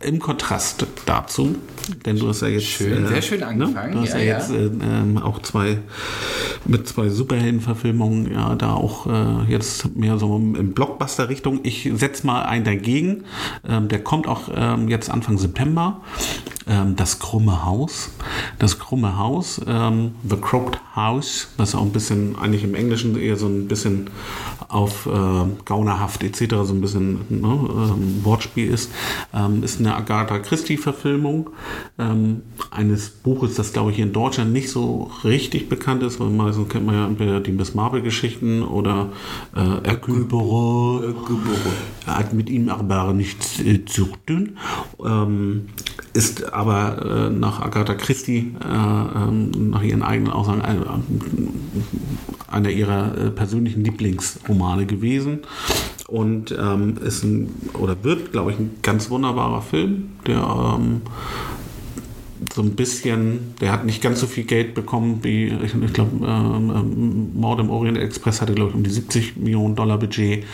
im Kontrast dazu, denn du hast ja jetzt Schön, äh, sehr schön angefangen, Du hast ja, ja, jetzt äh, ähm, auch zwei mit zwei Superheldenverfilmungen ja da auch äh, jetzt mehr so in Blockbuster-Richtung. Ich setze mal einen dagegen. Ähm, der kommt auch ähm, jetzt Anfang September. Ähm, das krumme Haus. Das krumme Haus, ähm, The Crooked House, was auch ein bisschen eigentlich im Englischen eher so ein bisschen auf äh, gaunerhaft etc. so ein bisschen ne, ähm, Wortspiel ist, ist eine Agatha Christie-Verfilmung ähm, eines Buches, das glaube ich in Deutschland nicht so richtig bekannt ist, weil meistens kennt man ja entweder die Miss Marple-Geschichten oder äh, Hercule Poirot. Er hat mit ihm aber nichts äh, zu tun. Ähm, ist aber äh, nach Agatha Christie, äh, ähm, nach ihren eigenen Aussagen, ein- einer ihrer äh, persönlichen Lieblingsromane gewesen. Und ähm, ist ein, oder wird, glaube ich, ein ganz wunderbarer Film, der ähm, so ein bisschen, der hat nicht ganz so viel Geld bekommen wie, ich, ich glaube, ähm, ähm, Mord im Orient Express hatte, glaube ich, um die 70 Millionen Dollar Budget.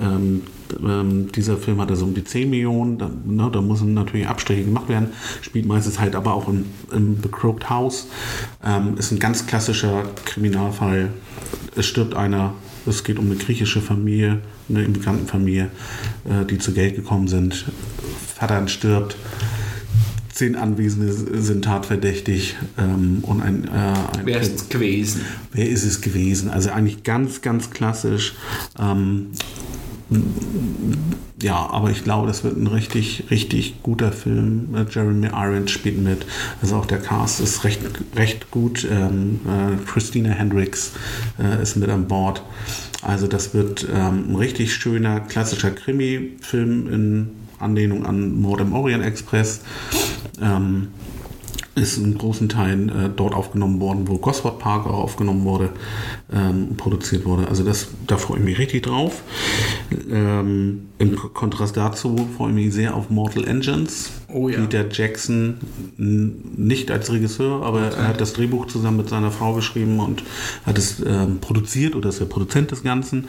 Ähm, ähm, dieser Film hatte so um die 10 Millionen. Da, ne, da müssen natürlich Abstriche gemacht werden. Spielt meistens halt aber auch im, im The Crooked House. Ähm, ist ein ganz klassischer Kriminalfall. Es stirbt einer. Es geht um eine griechische Familie, eine Immigrantenfamilie, äh, die zu Geld gekommen sind. Vater stirbt zehn Anwesende sind tatverdächtig ähm, und ein, äh, ein Wer ist es gewesen? Wer ist es gewesen? Also eigentlich ganz, ganz klassisch. Ähm, ja, aber ich glaube, das wird ein richtig, richtig guter Film. Äh, Jeremy Irons spielt mit. Also auch der Cast ist recht, recht gut. Ähm, äh, Christina Hendricks äh, ist mit an Bord. Also das wird ähm, ein richtig schöner, klassischer Krimi-Film in Anlehnung an Mord im Orient Express. Ähm, ist in großen Teilen äh, dort aufgenommen worden, wo Gosford Park auch aufgenommen wurde, ähm, produziert wurde. Also das, da freue ich mich richtig drauf. Ähm, Im Kontrast dazu freue ich mich sehr auf Mortal Engines. Oh ja. Peter Jackson nicht als Regisseur, aber er hat das Drehbuch zusammen mit seiner Frau geschrieben und hat es ähm, produziert oder ist der Produzent des Ganzen.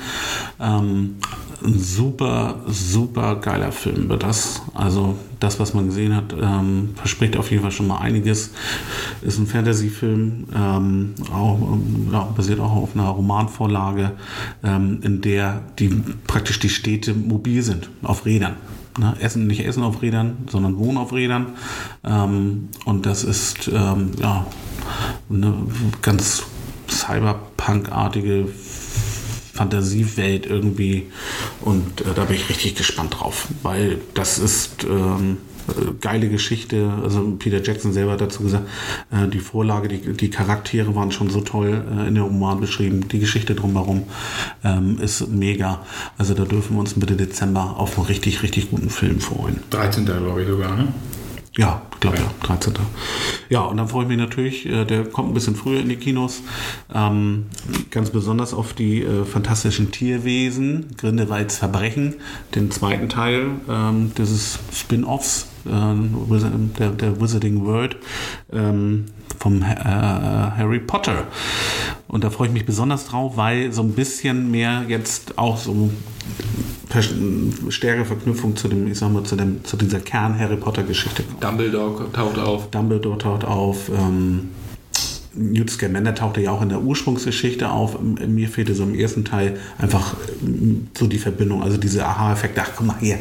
Ähm, ein super, super geiler Film wird das. Also das, was man gesehen hat, ähm, verspricht auf jeden Fall schon mal einiges. Ist ein Fantasy-Film, ähm, auch, ähm, ja, basiert auch auf einer Romanvorlage, ähm, in der die praktisch die Städte mobil sind, auf Rädern. Ne? Essen, nicht Essen auf Rädern, sondern Wohnen auf Rädern. Ähm, und das ist ähm, ja eine ganz Cyberpunk-artige Fantasiewelt irgendwie. Und äh, da bin ich richtig gespannt drauf, weil das ist ähm, geile Geschichte. Also Peter Jackson selber hat dazu gesagt, äh, die Vorlage, die, die Charaktere waren schon so toll äh, in der Roman beschrieben. Die Geschichte drumherum ähm, ist mega. Also da dürfen wir uns Mitte Dezember auf einen richtig, richtig guten Film freuen. 13. glaube ich sogar, ne? Ja, glaube ja, 13. Ja, und dann freue ich mich natürlich, äh, der kommt ein bisschen früher in die Kinos, ähm, ganz besonders auf die äh, fantastischen Tierwesen, Grindelwalds Verbrechen, den zweiten Teil ähm, dieses Spin-Offs äh, der, der Wizarding World ähm, vom äh, Harry Potter. Und da freue ich mich besonders drauf, weil so ein bisschen mehr jetzt auch so stärkere Verknüpfung zu dem, ich sag mal, zu, dem, zu dieser Kern-Harry Potter-Geschichte. Dumbledore taucht auf. Dumbledore taucht auf. Ähm, Newt Scamander tauchte ja auch in der Ursprungsgeschichte auf. Mir fehlte so im ersten Teil einfach so die Verbindung, also diese Aha-Effekte. Ach, guck mal hier,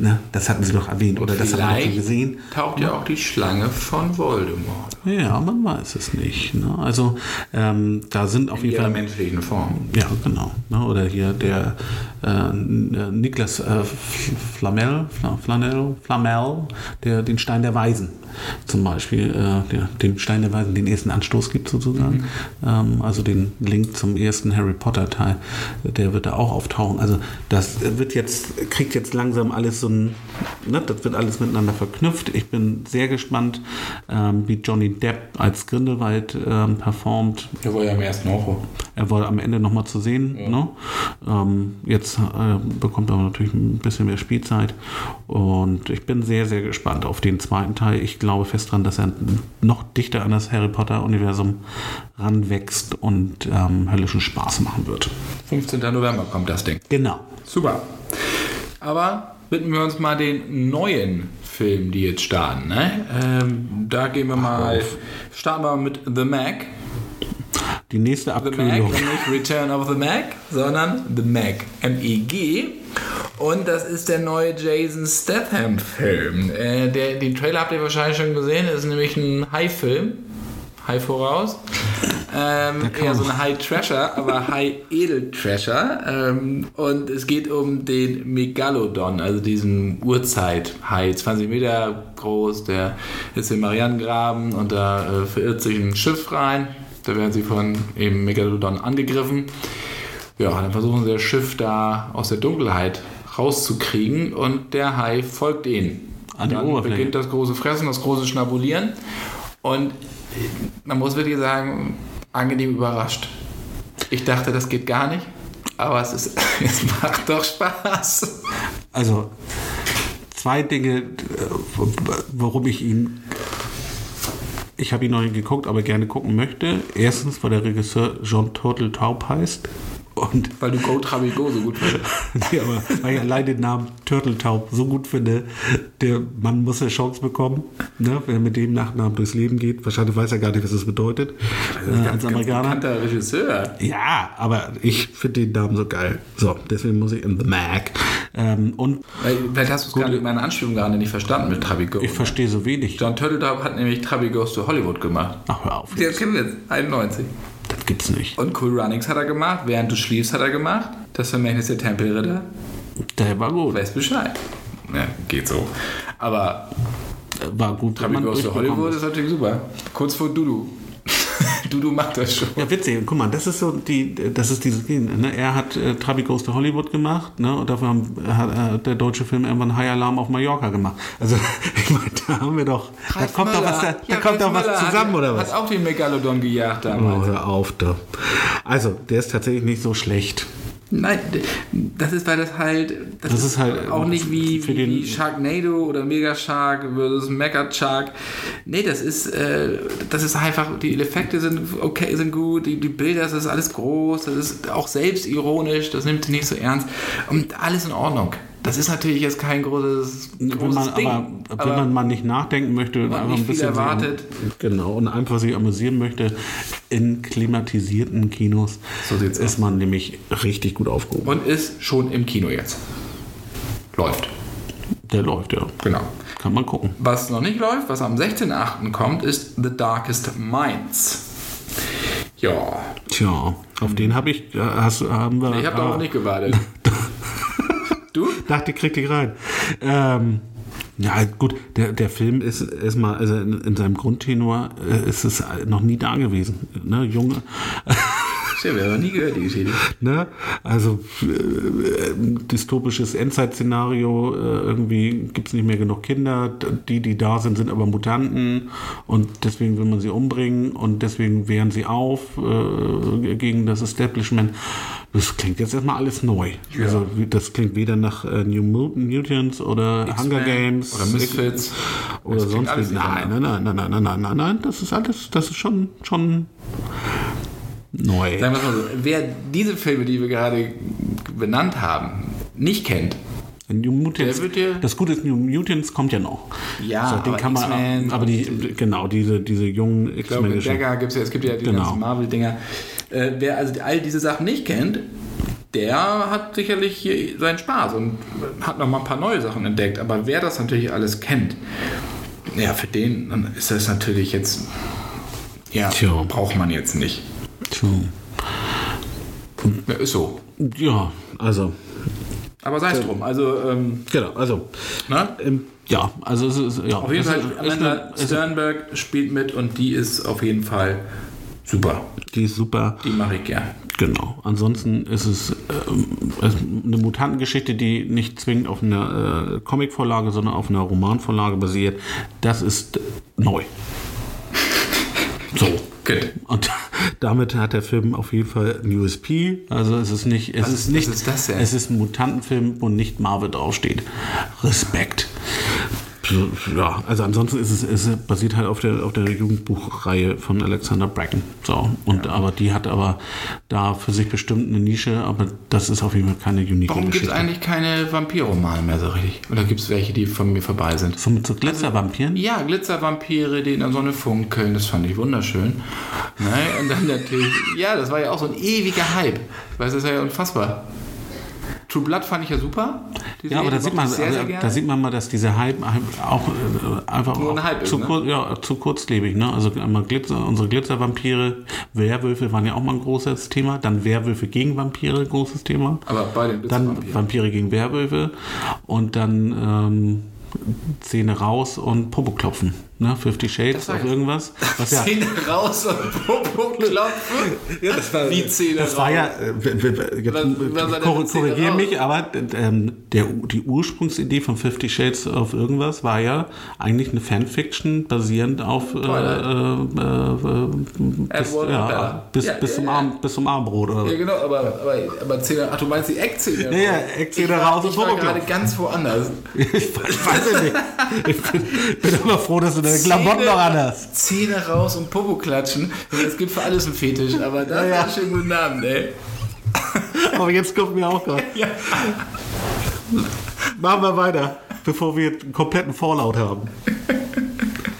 Ne? Das hatten sie doch erwähnt oder das haben wir gesehen. Taucht ja auch die Schlange von Voldemort. Ja, man weiß es nicht. Ne? Also ähm, da sind auf In jeden Fall menschlichen Form. Ja, genau. Ne? Oder hier der äh, Niklas äh, Flamel, Flanell, Flamel, der den Stein der Weisen zum Beispiel, äh, der, dem Stein der Weisen den ersten Anstoß gibt sozusagen. Mhm. Ähm, also den Link zum ersten Harry Potter Teil, der wird da auch auftauchen. Also das wird jetzt kriegt jetzt langsam alles so ein, ne, das wird alles miteinander verknüpft. Ich bin sehr gespannt, ähm, wie Johnny Depp als Grindelwald ähm, performt. Er war ja im ersten auch. Er war am Ende nochmal zu sehen. Ja. Ne? Ähm, jetzt äh, bekommt er natürlich ein bisschen mehr Spielzeit und ich bin sehr, sehr gespannt auf den zweiten Teil. Ich glaube fest daran, dass er noch dichter an das Harry Potter-Universum ranwächst und ähm, höllischen Spaß machen wird. 15. November kommt das Ding. Genau. Super. Aber widmen wir uns mal den neuen Filmen, die jetzt starten. Ne? Ähm, da gehen wir mal, starten wir mit The Mac. Die nächste Abkühlung. The Mac, nicht Return of the Mac, sondern The Mac, M-E-G. Und das ist der neue Jason Statham-Film. Äh, den Trailer habt ihr wahrscheinlich schon gesehen. Das ist nämlich ein High-Film. High voraus. Ähm, eher so ein High Trasher, aber High Edel Trasher. Ähm, und es geht um den Megalodon, also diesen Urzeit-Hai, 20 Meter groß, der ist im Marianengraben und da äh, verirrt sich ein Schiff rein. Da werden sie von eben Megalodon angegriffen. Ja, dann versuchen sie das Schiff da aus der Dunkelheit rauszukriegen und der Hai folgt ihnen. An die dann beginnt das große Fressen, das große Schnabulieren und man muss wirklich sagen, angenehm überrascht. Ich dachte, das geht gar nicht, aber es, ist, es macht doch Spaß. Also, zwei Dinge, äh, warum ich ihn. Ich habe ihn noch nicht geguckt, aber gerne gucken möchte. Erstens, weil der Regisseur John Turtle Taub heißt. Und weil du Go Trabigo so gut findest. ja, aber weil ich allein den Namen Turteltaub so gut finde, der Mann muss eine Chance bekommen, ne, wenn er mit dem Nachnamen durchs Leben geht. Wahrscheinlich weiß er gar nicht, was das bedeutet. Das ist äh, als Amerikaner. Ganz Regisseur. Ja, aber ich finde den Namen so geil. So, deswegen muss ich in The Mac. Ähm, und Vielleicht hast du es gerade in meiner Anspielung gerade nicht verstanden mit Trabigo. Ich verstehe so wenig. John Turteltaub hat nämlich Trabigo's to Hollywood gemacht. Ach, hör auf. Den kennen wir jetzt, 91. Gibt's nicht. Und Cool Runnings hat er gemacht, während du schliefst hat er gemacht. Das Vermächtnis der Tempelritter. Der war gut. Weißt Bescheid. Ja, geht so. Aber war gut. Trabi to Hollywood ist natürlich super. Kurz vor Dudu. Du, du machst das schon. Ja, witzig. Guck mal, das ist so die, das ist dieses Gen. Ne? Er hat äh, Trabi Goes to Hollywood gemacht, ne? Und dafür haben, hat äh, der deutsche Film irgendwann High Alarm auf Mallorca gemacht. Also, ich meine, da haben wir doch, da Ralf kommt doch was, da, Möller. da Ja, kommt doch was Möller zusammen, hat, oder was? Hat auch den Megalodon gejagt Oh, damals. hör auf, da. Also, der ist tatsächlich nicht so schlecht. Nein, das ist, weil das halt, das, Das ist halt auch nicht wie, für den- wie Sharknado oder Mega Shark versus Mecha Shark. Nee, das ist, äh, das ist einfach, die Effekte sind okay, sind gut, die, die Bilder, das ist alles groß, das ist auch selbstironisch, das nimmt sich nicht so ernst und alles in Ordnung. Das ist natürlich jetzt kein großes, Wenn großes man, Ding. aber, wenn man mal nicht nachdenken möchte, einfach nicht ein bisschen erwartet. Sich, genau und einfach sich amüsieren möchte, in klimatisierten Kinos So ist man nämlich richtig gut aufgehoben. und ist schon im Kino jetzt. Läuft, Der läuft ja, genau. kann man gucken. Was noch nicht läuft, was am 16.8. kommt, ist The Darkest Minds. Ja, Tja, auf den habe ich, äh, hast, haben wir. ich habe darauf äh, nicht gewartet. du? Dachte, krieg dich rein. Ähm, ja, gut, der, der Film ist erstmal, also in, in seinem Grundtenor äh, ist es noch nie da gewesen. Ne, Junge. Stimmt, wir haben noch nie gehört, die Geschichte. Ne? Also äh, dystopisches Endzeit-Szenario, äh, irgendwie gibt es nicht mehr genug Kinder, die, die da sind, sind aber Mutanten und deswegen will man sie umbringen und deswegen wehren sie auf äh, gegen das Establishment. Das klingt jetzt erstmal alles neu. Also wie- das klingt weder nach äh, New Mut- Mutants oder Hunger Games Oder Misfits. oder Das sonst alles Nein, nein, nein, nein, nein, nein, nein, nein, das ist alles, das ist schon, schon neu. Sagen wir mal so, wer diese Filme, die wir gerade benannt haben, nicht kennt, New Mutants, das Gute ist, New Mutants kommt ja noch. Ja, den aber kann man, aber die, genau, diese, diese jungen X-Men. Ja, es gibt ja die Genau. ganzen Marvel-Dinger. Äh, wer also all diese Sachen nicht kennt, der hat sicherlich hier seinen Spaß und hat noch mal ein paar neue Sachen entdeckt. Aber wer das natürlich alles kennt, ja, für den dann ist das natürlich jetzt, ja, Tja. braucht man jetzt nicht. Tja. Ja, ist so. Ja, also, Aber sei es drum. Also, ähm, genau, also, ne? ähm, ja, also es ist, ja. Auf jeden Fall, Amanda Sternberg spielt mit und die ist auf jeden Fall super. Die ist super. Die mache ich gern. Genau. Ansonsten ist es ähm, eine Mutantengeschichte, die nicht zwingend auf einer äh, Comicvorlage, sondern auf einer Romanvorlage basiert. Das ist neu. So. Gut. Und damit hat der Film auf jeden Fall ein USP. Also es ist nicht, es Was ist nicht, ist das denn? es ist ein Mutantenfilm, wo nicht Marvel draufsteht. Respekt. Ja, also ansonsten ist es, es basiert halt auf der, auf der Jugendbuchreihe von Alexander Bracken. So, und aber die hat aber da für sich bestimmt eine Nische, aber das ist auf jeden Fall keine unique Warum gibt es eigentlich keine Vampirromane mehr so richtig? Oder gibt es welche, die von mir vorbei sind? Mit so Glitzervampiren? Ja, Glitzervampire, die in der Sonne funkeln, das fand ich wunderschön. Ne? Und dann natürlich, ja, das war ja auch so ein ewiger Hype. Weißt du, das ist ja unfassbar. True Blood fand ich ja super. Ja, aber da sieht, man, sehr, sehr also, gerne. da sieht man mal, dass dieser Hype, auch äh, einfach Nur ein Hype ist, zu, ne? kur ja, zu kurzlebig. Ne? Also einmal Glitzer, unsere Glitzervampire, Werwölfe waren ja auch mal ein großes Thema. Dann Werwölfe gegen Vampire, großes Thema. aber bei den Dann. Vampire gegen Werwölfe und dann ähm, Zähne raus und Popo klopfen. Ne? 50 Shades Das auf irgendwas. Was ja, Zähne raus und Popo klopfen. ja, das war, Wie Zähne das war raus? ja, äh, war korri- mit Zähne korrigiere raus? mich, aber ähm, der, die Ursprungsidee von 50 Shades of irgendwas war ja eigentlich eine Fanfiction basierend auf äh, äh, äh, bis, ja, Ja, ja, zum ja. Arm, bis zum Armbrot oder Ja, genau, aber, aber, aber Zähne, ach, du meinst die Eckzähne? Ja, ja, Eckzähne raus und Ich war Popo gerade ganz woanders. Ich weiß es nicht. Ich bin, bin immer froh, dass du deine Klamotten noch anders. Zähne raus und Popo klatschen. Es gibt für alles einen Fetisch, aber das Ja, ja. schon guten Abend, ey. Aber jetzt gucken wir auch gerade. Ja. Machen wir weiter, bevor wir einen kompletten Fallout haben.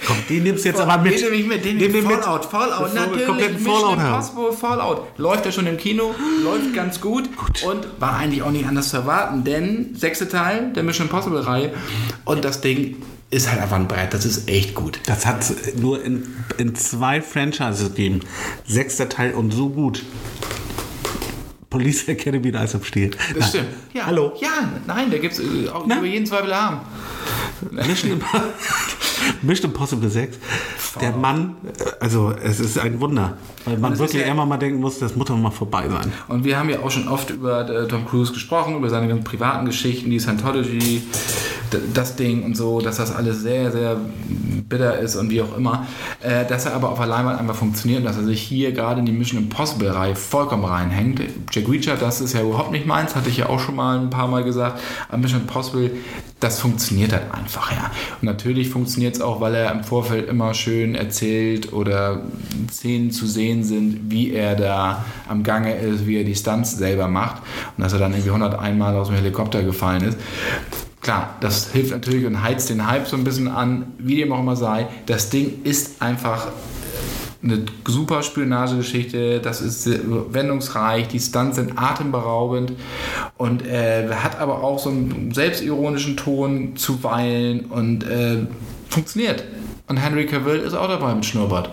Komm, den nimmst du jetzt aber mit. Den nehme ich mit, den, Den den nimm mit. Fallout, Fallout, natürlich. kompletten Fallout haben. Fallout. Läuft ja schon im Kino, läuft ganz gut, und war eigentlich auch nicht anders zu erwarten, denn sechste Teil der Mission Impossible Reihe und das Ding ist halt einfach ein Brett, das ist echt gut. Das hat es nur in, in zwei Franchises gegeben. Sechster Teil und so gut. Police Academy da ist am Stiel. Das stimmt. Ja. Hallo. Ja, nein, da gibt es auch Na? über jeden Zweifel haben. Mission, Imp- Mission Impossible 6. Der Mann, äh, also es ist ein Wunder. Weil man wirklich ja- immer mal denken muss, das muss doch mal vorbei sein. Und wir haben ja auch schon oft über äh, Tom Cruise gesprochen, über seine ganzen privaten Geschichten, die Scientology, das Ding und so, dass das alles sehr, sehr bitter ist und wie auch immer. Äh, dass er aber auf der Leinwand einfach funktioniert und dass er sich hier gerade in die Mission Impossible-Reihe vollkommen reinhängt. Jack Reacher, das ist ja überhaupt nicht meins, hatte ich ja auch schon mal ein paar Mal gesagt. Aber Mission Impossible, das funktioniert halt einfach, ja. Und natürlich funktioniert es auch, weil er im Vorfeld immer schön erzählt oder Szenen zu sehen sind, wie er da am Gange ist, wie er die Stunts selber macht und dass er dann irgendwie 101 Mal aus dem Helikopter gefallen ist. Klar, das hilft natürlich und heizt den Hype so ein bisschen an, wie dem auch immer sei. Das Ding ist einfach eine super Spionagegeschichte, das ist wendungsreich, die Stunts sind atemberaubend und äh, hat aber auch so einen selbstironischen Ton zuweilen und äh, funktioniert. Und Henry Cavill ist auch dabei mit Schnurrbart.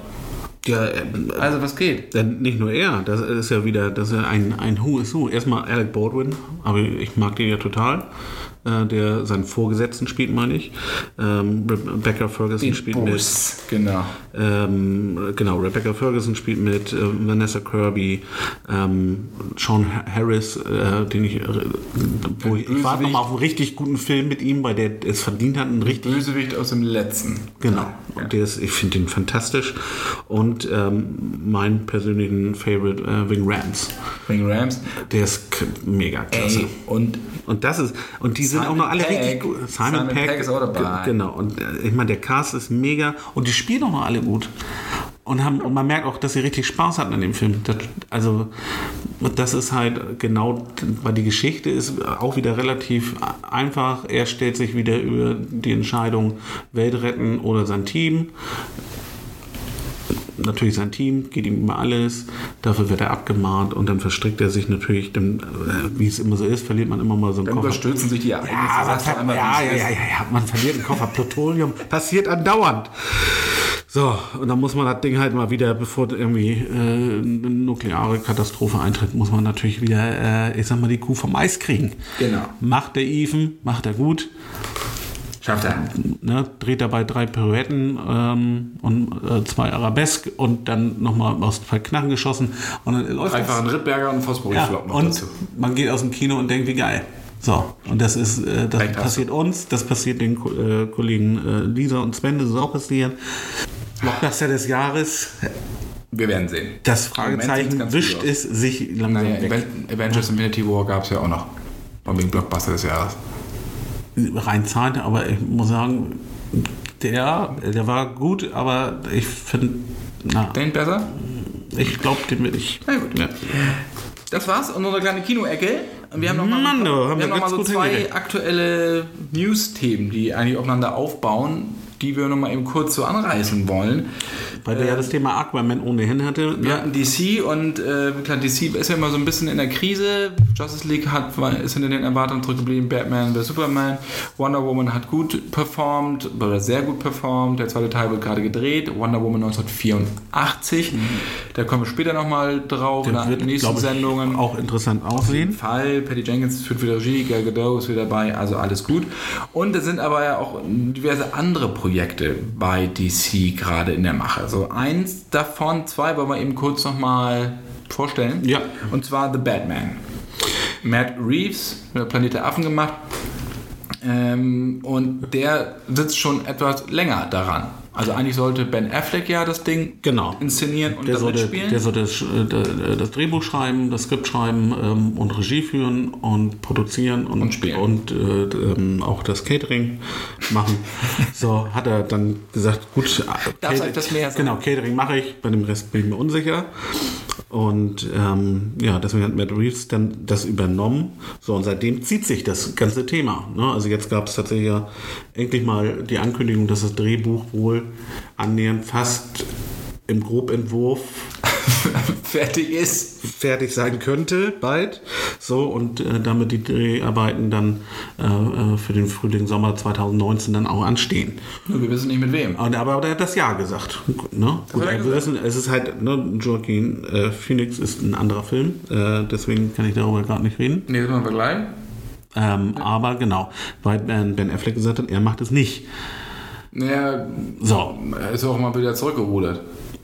Ja, äh, Also was geht? Denn nicht nur er, das ist ja wieder das ist ja ein, ein Who is Who. Erstmal Alec Baldwin, aber ich mag den ja total. Äh, der seinen Vorgesetzten spielt, meine ich. Ähm, Rebecca Ferguson spielt mit. Boss, genau. Ähm, genau, Rebecca Ferguson spielt mit, äh, Vanessa Kirby, ähm, Sean Harris, äh, den ich, äh, wo ich, ich warte noch mal auf einen richtig guten Film mit ihm, weil der es verdient hat, einen richtig Bösewicht aus dem letzten. Genau. Und der ist, ich finde den fantastisch. Und ähm, mein persönlichen Favorite, äh, Wing Rams. Ring Rams. Der ist mega klasse. Ey, und Und das ist, und die sind Simon auch noch alle Pegg. richtig gut. Simon Pegg ist auch dabei. Genau. Und äh, ich meine, der Cast ist mega und die spielen auch noch alle gut. Und, haben, und man merkt auch, dass sie richtig Spaß hatten an dem Film. Das, also, das ist halt genau, weil die Geschichte ist auch wieder relativ einfach. Er stellt sich wieder über die Entscheidung Welt retten oder sein Team natürlich sein Team, geht ihm immer alles, dafür wird er abgemahnt und dann verstrickt er sich natürlich, dann, äh, wie es immer so ist, verliert man immer mal so einen dann Koffer. überstürzen sich die Ereignisse. Ja, man, einmal, ja, ja, ja, ja, man verliert einen Koffer Plutonium, passiert andauernd. So, und dann muss man das Ding halt mal wieder, bevor irgendwie äh, eine nukleare Katastrophe eintritt, muss man natürlich wieder, äh, ich sag mal, die Kuh vom Eis kriegen. Genau. Macht der Even, macht er gut, Schafft er. ne, dreht dabei drei Pirouetten ähm, und äh, zwei Arabesque und dann nochmal aus zwei Knarren geschossen und dann läuft. Einfach einen Rittberger und einen Ja, noch und dazu. man geht aus dem Kino und denkt, wie geil. So, und das ist, äh, das hast passiert uns, das passiert den äh, Kollegen äh, Lisa und Sven, das ist auch passiert. Blockbuster des Jahres, Wir werden sehen. das Fragezeichen wischt es sich langsam Naja, weg. Aven- Avengers Infinity War gab es ja auch noch. Und wegen Blockbuster des Jahres. Rein Zahlen, aber ich muss sagen, der, der war gut, aber ich finde, na, Den besser? ich glaube, den will ich. Na gut. Ja. Das war's und unsere kleine Kino-Ecke. Wir haben noch mal, Mann, du, haben wir wir haben noch mal so zwei aktuelle News-Themen, die eigentlich aufeinander aufbauen, die wir noch mal eben kurz so anreißen wollen. Weil der ja das Thema Aquaman ohnehin hatte. Wir Ne? hatten DC und äh, klar, DC ist ja immer so ein bisschen in der Krise. Justice League hat, ist hinter den Erwartungen zurückgeblieben. Batman vs. Superman. Wonder Woman hat gut performt oder sehr gut performt. Der zweite Teil wird gerade gedreht. Wonder Woman 1984. Da kommen wir später nochmal drauf in Der den wird, nächsten ich, Sendungen. auch interessant aussehen. Fall. Patty Jenkins führt wieder Regie, Gal Gadot ist wieder dabei, also alles gut. Und es sind aber ja auch diverse andere Projekte bei DC gerade in der Mache. So eins davon, zwei wollen wir eben kurz nochmal vorstellen. Ja. Und zwar The Batman. Matt Reeves, der Planet der Affen gemacht. Ähm, und der sitzt schon etwas länger daran. Also eigentlich sollte Ben Affleck ja das Ding Genau. inszenieren und Der das sollte, mitspielen. der sollte das, äh, das Drehbuch schreiben, das Skript schreiben ähm, und Regie führen und produzieren und, Und spielen. und äh, ähm, auch das Catering machen. so hat er dann gesagt, gut, äh, Darf's Cater- etwas mehr sein? Genau, Catering mache ich, bei dem Rest bin ich mir unsicher. Und ähm, ja, deswegen hat Matt Reeves dann das übernommen. So, und seitdem zieht sich das ganze Thema. Ne? Also jetzt gab es tatsächlich ja endlich mal die Ankündigung, dass das Drehbuch wohl annähernd fast im Grobentwurf fertig ist. fertig sein könnte, bald. So, und äh, damit die Dreharbeiten dann äh, äh, für den Frühling, Sommer 2019 dann auch anstehen. Wir wissen nicht mit wem. Und, aber er hat das Ja gesagt. Ne? Gut, hat er wir wissen, es ist halt, ne, Joaquin äh, Phoenix ist ein anderer Film, äh, deswegen kann ich darüber gerade nicht reden. Nee, das machen wir gleich. Ähm, Aber genau, weil Ben Ben Affleck gesagt hat, er macht es nicht. Naja, So. er ist auch mal wieder zurückgerudert.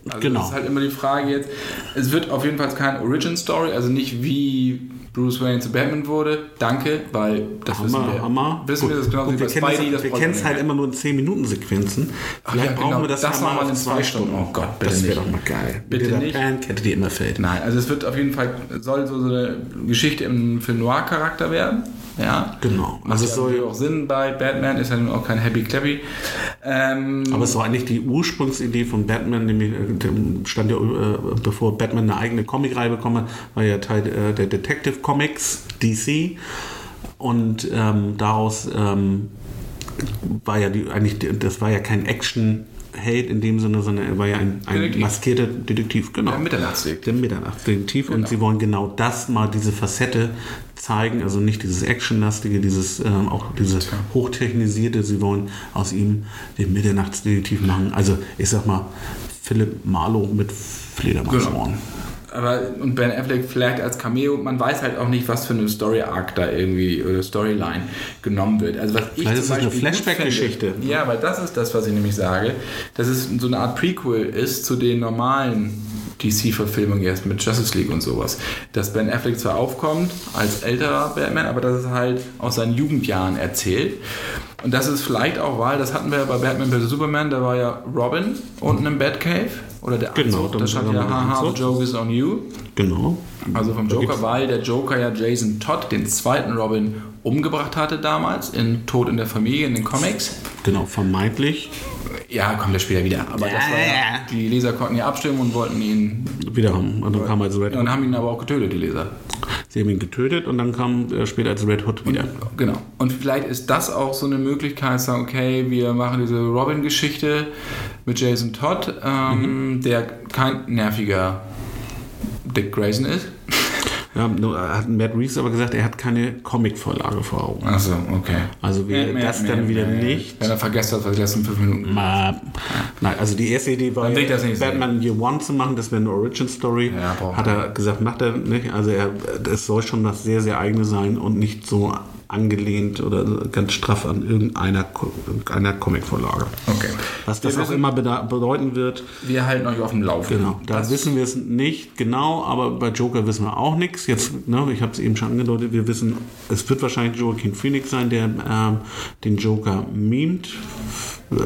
Also Genau. Das ist halt immer die Frage jetzt. Es wird auf jeden Fall kein Origin Story, also nicht wie Bruce Wayne zu Batman wurde. Danke, weil das wissen Hammer, wir. Hammer. Wissen wir das genauso Gut, wie wir Spidey. es das wir kennen es halt immer nur in 10 Minuten Sequenzen. Vielleicht ja, brauchen genau. wir das, Das mal in zwei Stunden. Oh Gott, bitte das wäre doch mal geil. Bitte Mit der nicht. Bandkette, die immer fällt. Nein, also es wird auf jeden Fall, soll so eine Geschichte im Film Noir-Charakter werden. Ja. Genau. Macht Also ja es soll natürlich auch Sinn bei Batman, ist ja nun auch kein Happy Clappy. Ähm, Aber es war eigentlich die Ursprungsidee von Batman, nämlich äh, stand ja, äh, bevor Batman eine eigene Comicreihe bekommen hat, war ja Teil äh, der Detective Comics DC und ähm, daraus ähm, war ja die, eigentlich, das war ja kein Action Held in dem Sinne, sondern er war ja ein, ein Detektiv. maskierter Detektiv, genau. Der Mitternachtsdetektiv. Der Mitternachtsdetektiv und sie wollen genau das mal, diese Facette zeigen, also nicht dieses Actionlastige, dieses ähm, auch dieses hochtechnisierte, sie wollen aus ihm den Mitternachtsdetektiv machen. Also ich sag mal, Philipp Marlowe mit Fledermausohren. Aber und Ben Affleck vielleicht als Cameo, man weiß halt auch nicht, was für eine Story Arc da irgendwie oder Storyline genommen wird. Also was ich Vielleicht zum ist eine Beispiel gut Flashback-Geschichte. Ja, weil das ist das, was ich nämlich sage, dass es so eine Art Prequel ist zu den normalen DC-Verfilmungen jetzt mit Justice League und sowas. Dass Ben Affleck zwar aufkommt als älterer Batman, aber dass es halt aus seinen Jugendjahren erzählt. Und das ist vielleicht auch, weil, das hatten wir ja bei Batman vs. Superman, da war ja Robin unten im Batcave. Oder der Genau, Anzug, da dann stand ja, haha, the joke is on you. Genau. Also vom Da Joker, weil der Joker ja Jason Todd, den zweiten Robin, umgebracht hatte damals in Tod in der Familie in den Comics. Genau, vermeintlich Ja, kommt er später wieder. Aber das war ja, die Leser konnten ja abstimmen und wollten ihn. wieder haben. Und dann kam als Red Und Hood. haben ihn aber auch getötet, die Leser. Sie haben ihn getötet und dann kam er später als Red Hood wieder. Genau. Und vielleicht ist das auch so eine Möglichkeit, zu sagen, okay, wir machen diese Robin-Geschichte mit Jason Todd, ähm, der kein nerviger Dick Grayson ist. Ja, nur hat Matt Reeves aber gesagt, er hat keine Comic-Vorlage vor Augen. Achso, okay. Also wir, das dann wieder nicht. Wenn er vergessen hat, was die letzten fünf Minuten. Ma- Nein, also die erste Idee war, ja, das nicht sehen. Batman Year One zu machen, das wäre eine Origin Story. Ja, braucht Hat er gesagt, macht er nicht. Also er, es soll schon was sehr, sehr eigenes sein und nicht so angelehnt oder ganz straff an irgendeiner, irgendeiner Comic-Vorlage. Okay. Was das wir auch wissen, immer bedeuten wird, Wir halten euch auf dem Laufenden. genau. Da Das- wissen wir es nicht genau, aber bei Joker wissen wir auch nichts. Jetzt, ne, ich habe es eben schon angedeutet, wir wissen, es wird wahrscheinlich Joaquin Phoenix sein, der ähm, den Joker mimt. Äh,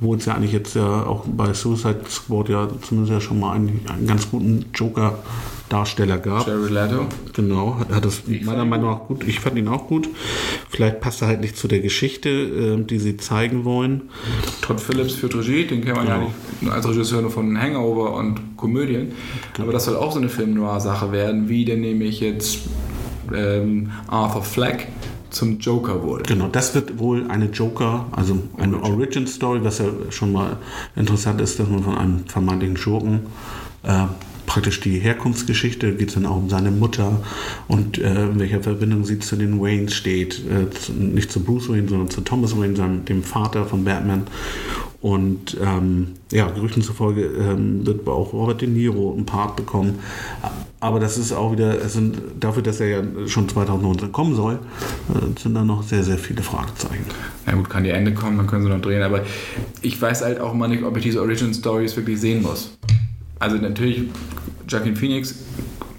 Wo es ja eigentlich jetzt ja auch bei Suicide Squad ja zumindest ja schon mal einen, einen ganz guten Joker-Darsteller gab. Jared Leto. Genau, hat, hat das meiner Meinung nach gut. Ich fand ihn auch gut. Vielleicht passt er halt nicht zu der Geschichte, äh, die sie zeigen wollen. Todd Phillips führt Regie, den kennt man ja nicht als Regisseur nur von Hangover und Komödien. Aber das soll auch so eine Film-Noir-Sache werden, wie denn nämlich jetzt ähm, Arthur Fleck zum Joker wurde. Genau, das wird wohl eine Joker, also eine Origin Story, was ja schon mal interessant ist, dass man von einem vermeintlichen Schurken äh, praktisch die Herkunftsgeschichte, geht es dann auch um seine Mutter und äh, in welcher Verbindung sie zu den Waynes steht. Äh, nicht zu Bruce Wayne, sondern zu Thomas Wayne, seinem, dem Vater von Batman. Und ähm, ja, Gerüchten zufolge ähm, wird auch Robert De Niro einen Part bekommen. Aber das ist auch wieder, es sind, dafür, dass er ja schon 2019 kommen soll, äh, sind da noch sehr, sehr viele Fragezeichen. Na gut, kann die Ende kommen, dann können sie noch drehen, aber ich weiß halt auch immer nicht, ob ich diese Origin Stories wirklich sehen muss. Also natürlich, Joaquin Phoenix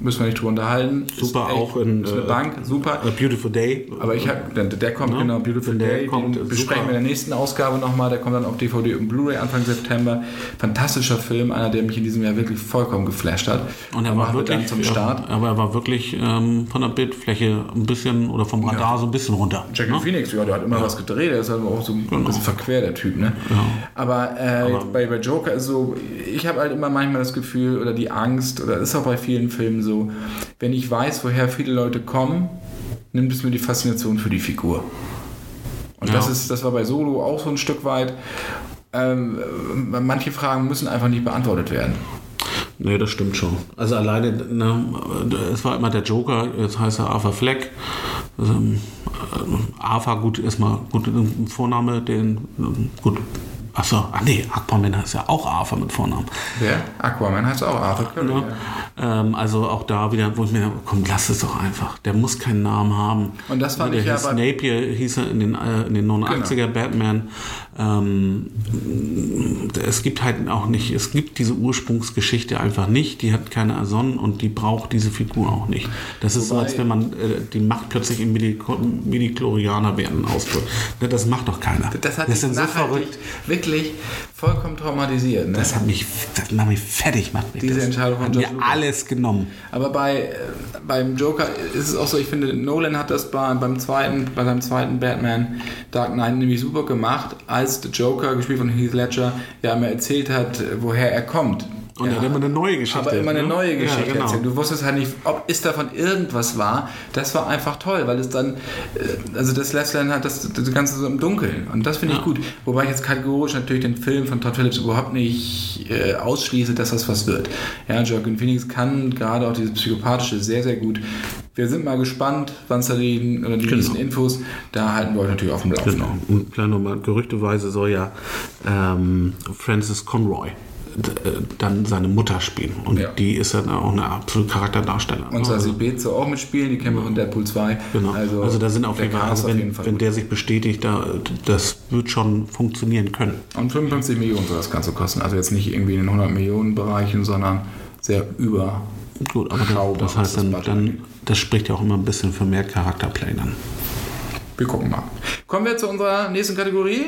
müssen wir nicht drüber unterhalten. Super echt- auch in, eine äh, Bank, super. A Beautiful Day. Aber ich habe, der, der kommt Ne? genau, Beautiful der Day, kommt, den besprechen super. wir in der nächsten Ausgabe nochmal, der kommt dann auf DVD und Blu-ray Anfang September. Fantastischer Film, einer, der mich in diesem Jahr wirklich vollkommen geflasht hat. Und er war wirklich, dann zum Start. Ja, aber er war wirklich ähm, von der Bildfläche ein bisschen oder vom Radar so ein bisschen runter. Jackie ne? Phoenix, ja, der hat immer was gedreht, der ist halt auch so ein bisschen verquer, der Typ, ne? Aber, äh, bei, bei Joker ist so, ich habe halt immer manchmal das Gefühl oder die Angst, oder ist auch bei vielen Filmen so, wenn ich weiß, woher viele Leute kommen, nimmt es mir die Faszination für die Figur. Und Ja. das ist, das war bei Solo auch so ein Stück weit. Ähm, äh, manche Fragen müssen einfach nicht beantwortet werden. Nee, das stimmt schon. Also alleine, ne, es war immer der Joker, jetzt heißt er Arthur Fleck. Also, Arthur, gut, erstmal gut, ein Vorname, den, ähm, gut, achso, ah nee, Aquaman heißt ja auch Arthur mit Vornamen. Wer? Aquaman heißt auch Arthur Curry. Ne? Ähm, also auch da wieder, wo ich mir, komm, lass es doch einfach. Der muss keinen Namen haben. Und das fand der ich ja hieß Genau. Napier hieß er in den, äh, in den 89er Batman. Ähm, es gibt halt auch nicht, es gibt diese Ursprungsgeschichte einfach nicht. Die hat keine Ason und die braucht diese Figur auch nicht. Das ist so, als wenn man äh, die Macht plötzlich im Midi-Chlorianer werden ausdrückt. Ne, Das macht doch keiner. Das hat das sind so verrückt. wirklich vollkommen traumatisiert. Ne? Das hat mich, das macht mich fertig, macht mich Diese das. Entscheidung von Hat mir Lucas. alles genommen. Aber bei, äh, beim Joker ist es auch so, ich finde, Nolan hat das bei, beim zweiten, bei seinem zweiten Batman Dark Knight nämlich super gemacht, als der Joker, gespielt von Heath Ledger, ja immer erzählt hat, woher er kommt. Und er ja. hat immer eine neue Geschichte. Aber immer eine ne? neue Geschichte Ja, genau. erzählen. Du wusstest halt nicht, ob es davon irgendwas war. Das war einfach toll, weil es dann, äh, also das lässt dann halt das, das Ganze so im Dunkeln. Und das finde ich Ja. gut. Wobei ich jetzt kategorisch natürlich den Film von Todd Phillips überhaupt nicht äh, ausschließe, dass das was wird. Ja, Joaquin Phoenix kann gerade auch dieses Psychopathische sehr, sehr gut. Wir sind mal gespannt, wann es da die, oder die Genau. nächsten Infos, da halten wir euch natürlich auf dem Laufenden. Genau. Und klein nochmal, gerüchteweise soll ja ähm, Francis Conroy dann seine Mutter spielen. Und Ja. die ist dann auch eine absolute Charakterdarstellerin. Und also, Sassy Beetz soll auch mitspielen, die kennen wir von Deadpool 2. genau. also, da sind auf jeden Fall, also wenn, jeden Fall wenn der sich bestätigt, da, das wird schon funktionieren können. Und 55 Millionen soll das Ganze kosten. Also jetzt nicht irgendwie in den 100 Millionen Bereichen, sondern sehr über. Gut, aber das, das heißt das dann, dann, das spricht ja auch immer ein bisschen für mehr Charakterplay dann. Wir gucken mal. Kommen wir zu unserer nächsten Kategorie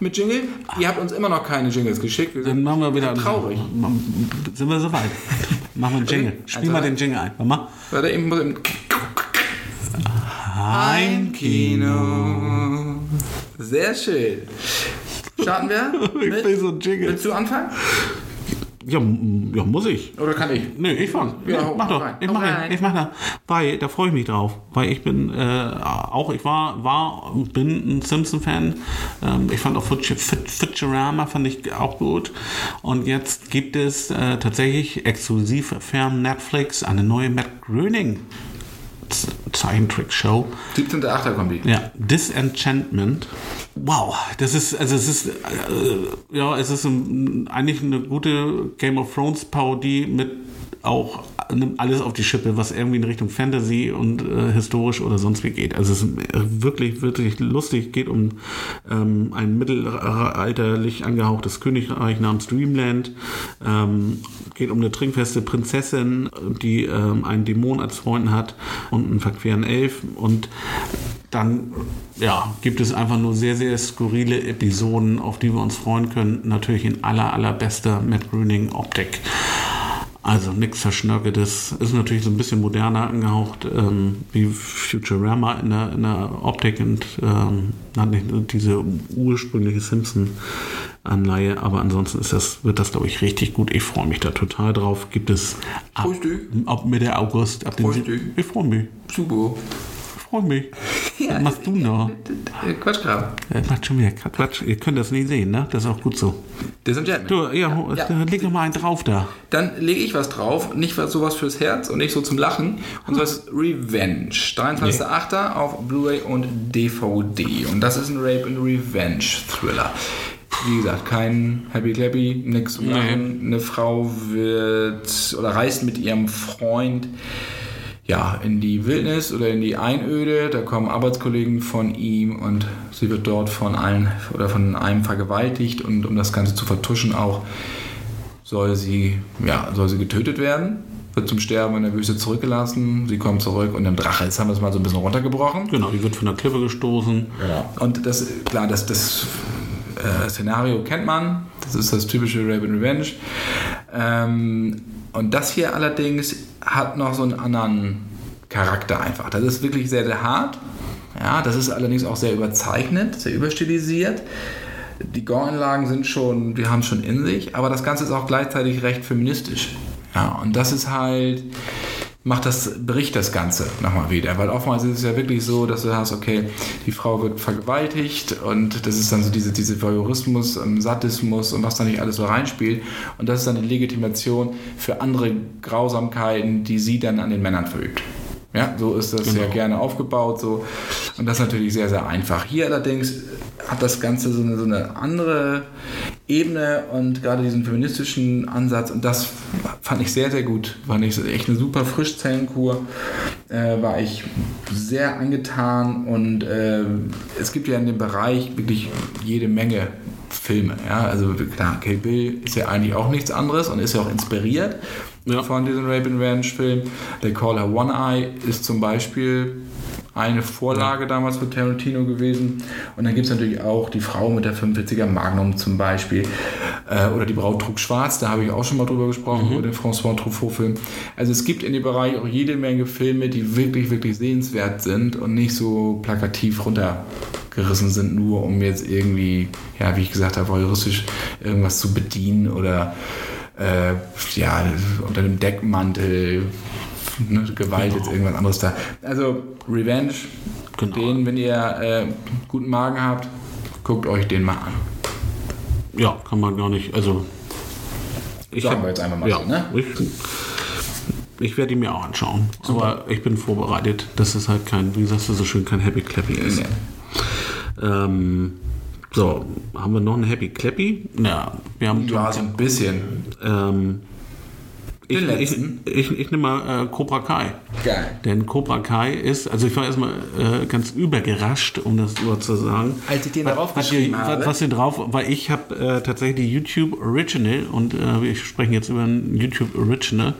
mit Jingle. Ihr habt uns immer noch keine Jingles geschickt. Dann machen wir wieder. traurig. Sind wir soweit? machen wir einen Jingle. Spiel Also, mal den Jingle ein. Mal. Warte, ich muss im Heimkino. Sehr schön. Starten wir? Ich Mit, will so einen Jingle. willst du anfangen? Ja, ja, muss ich. Oder kann ich? Nee, ich fang. Ja, nee, mach doch. rein. Ich Hau mach, ja, rein. ich mach da. Weil, da freue ich mich drauf. Weil ich bin äh, auch, ich war, war, bin ein Simpson-Fan. Ähm, ich fand auch Futur- Fut- Futurama fand ich auch gut. Und jetzt gibt es äh, tatsächlich exklusiv für Netflix eine neue Matt Groening Z- Zeichentrick-Show. 17.8. kommt die. Ja, Disenchantment. Wow, das ist, also es ist, äh, ja, es ist ein, eigentlich eine gute Game of Thrones Parodie mit auch nimmt alles auf die Schippe, was irgendwie in Richtung Fantasy und äh, historisch oder sonst wie geht. Also es ist wirklich, wirklich lustig. Geht um ähm, ein mittelalterlich angehauchtes Königreich namens Dreamland. Ähm, geht um eine trinkfeste Prinzessin, die ähm, einen Dämon als Freund hat und einen verqueren Elf. Und dann ja, gibt es einfach nur sehr, sehr skurrile Episoden, auf die wir uns freuen können. Natürlich in aller, allerbester Matt Groening Optik. Also nichts Verschnörkeltes. Ist natürlich so ein bisschen moderner angehaucht, ähm, wie Futurama in der, in der Optik und ähm, hat nicht diese ursprüngliche Simpson-Anleihe, aber ansonsten ist das, wird das, glaube ich, richtig gut. Ich freue mich da total drauf. Gibt es ab, ab Mitte August. Ab den ich freue mich. Super. Ich freue mich. Was machst du noch? Äh, Quatschkram. Er macht schon wieder Quatsch. Ihr könnt das nicht sehen, ne? Das ist auch gut so. Disenchantment. Du, ja, Ja. leg noch mal einen drauf da. Dann lege ich was drauf, nicht was sowas fürs Herz und nicht so zum Lachen. Und zwar ist Revenge. 23.08. auf Blu-ray und DVD. Und das ist ein Rape and Revenge Thriller. Wie gesagt, kein Happy Clappy, nix Lachen. Eine Frau wird oder reist mit ihrem Freund ja, in die Wildnis oder in die Einöde. Da kommen Arbeitskollegen von ihm und sie wird dort von allen oder von einem vergewaltigt und um das Ganze zu vertuschen auch soll sie, ja, soll sie getötet werden, wird zum Sterben in der Wüste zurückgelassen, sie kommt zurück und im Drache, jetzt haben wir es mal so ein bisschen runtergebrochen. Genau, die wird von der Klippe gestoßen. Und das, klar, das, das äh, Szenario kennt man, das ist das typische Rape and Revenge. Ähm, und das hier allerdings hat noch so einen anderen Charakter einfach. Das ist wirklich sehr, sehr hart. Ja, das ist allerdings auch sehr überzeichnet, sehr überstilisiert. Die Gore-Anlagen sind schon, die haben es schon in sich, aber das Ganze ist auch gleichzeitig recht feministisch. Ja, und das ist halt, macht das, bricht das Ganze nochmal wieder. Weil oftmals ist es ja wirklich so, dass du hast, okay, die Frau wird vergewaltigt und das ist dann so diese, diese Voyeurismus, ähm, Sadismus und was da nicht alles so reinspielt. Und das ist dann die Legitimation für andere Grausamkeiten, die sie dann an den Männern verübt. Ja, so ist das ja gerne aufgebaut. So. Und das ist natürlich sehr, sehr einfach. Hier allerdings hat das Ganze so eine, so eine andere Ebene und gerade diesen feministischen Ansatz und das fand ich sehr, sehr gut. Fand ich echt eine super Frischzellenkur. Äh, war ich sehr angetan und äh, es gibt ja in dem Bereich wirklich jede Menge Filme. Ja? Also klar, Kill Bill ist ja eigentlich auch nichts anderes und ist ja auch inspiriert ja. von diesem Rape and Revenge Film. They Call Her One Eye ist zum Beispiel eine Vorlage damals für Tarantino gewesen. Und dann gibt es natürlich auch die Frau mit der 45er Magnum zum Beispiel. Äh, oder die Braut trug schwarz, da habe ich auch schon mal drüber gesprochen, mhm. über den François Truffaut-Film. Also es gibt in dem Bereich auch jede Menge Filme, die wirklich, wirklich sehenswert sind und nicht so plakativ runtergerissen sind, nur um jetzt irgendwie, ja, wie ich gesagt habe, heuristisch irgendwas zu bedienen oder äh, ja, unter dem Deckmantel ne, Gewalt, genau. jetzt irgendwas anderes da. Also Revenge, genau. den, wenn ihr äh, guten Magen habt, guckt euch den mal an. Ja, kann man gar nicht, also ich Sagen hab, wir jetzt einfach mal ja, so, ne? Ich, ich werde ihn mir auch anschauen. Super. Aber ich bin vorbereitet, dass es halt kein, wie sagst du so schön, kein Happy Clappy ist. Nee. Ähm, so, haben wir noch ein Happy Clappy? Ja, wir haben. Ja, so ein bisschen. Ähm, ich, ich, ich, ich, nehme mal äh, Cobra Kai. Geil. Denn Cobra Kai ist, also ich war erstmal äh, ganz übergerascht, um das so zu sagen. Als ich den darauf geschrieben habe. Was, was drauf, weil ich habe äh, tatsächlich die YouTube Original und äh, wir sprechen jetzt über ein YouTube Original,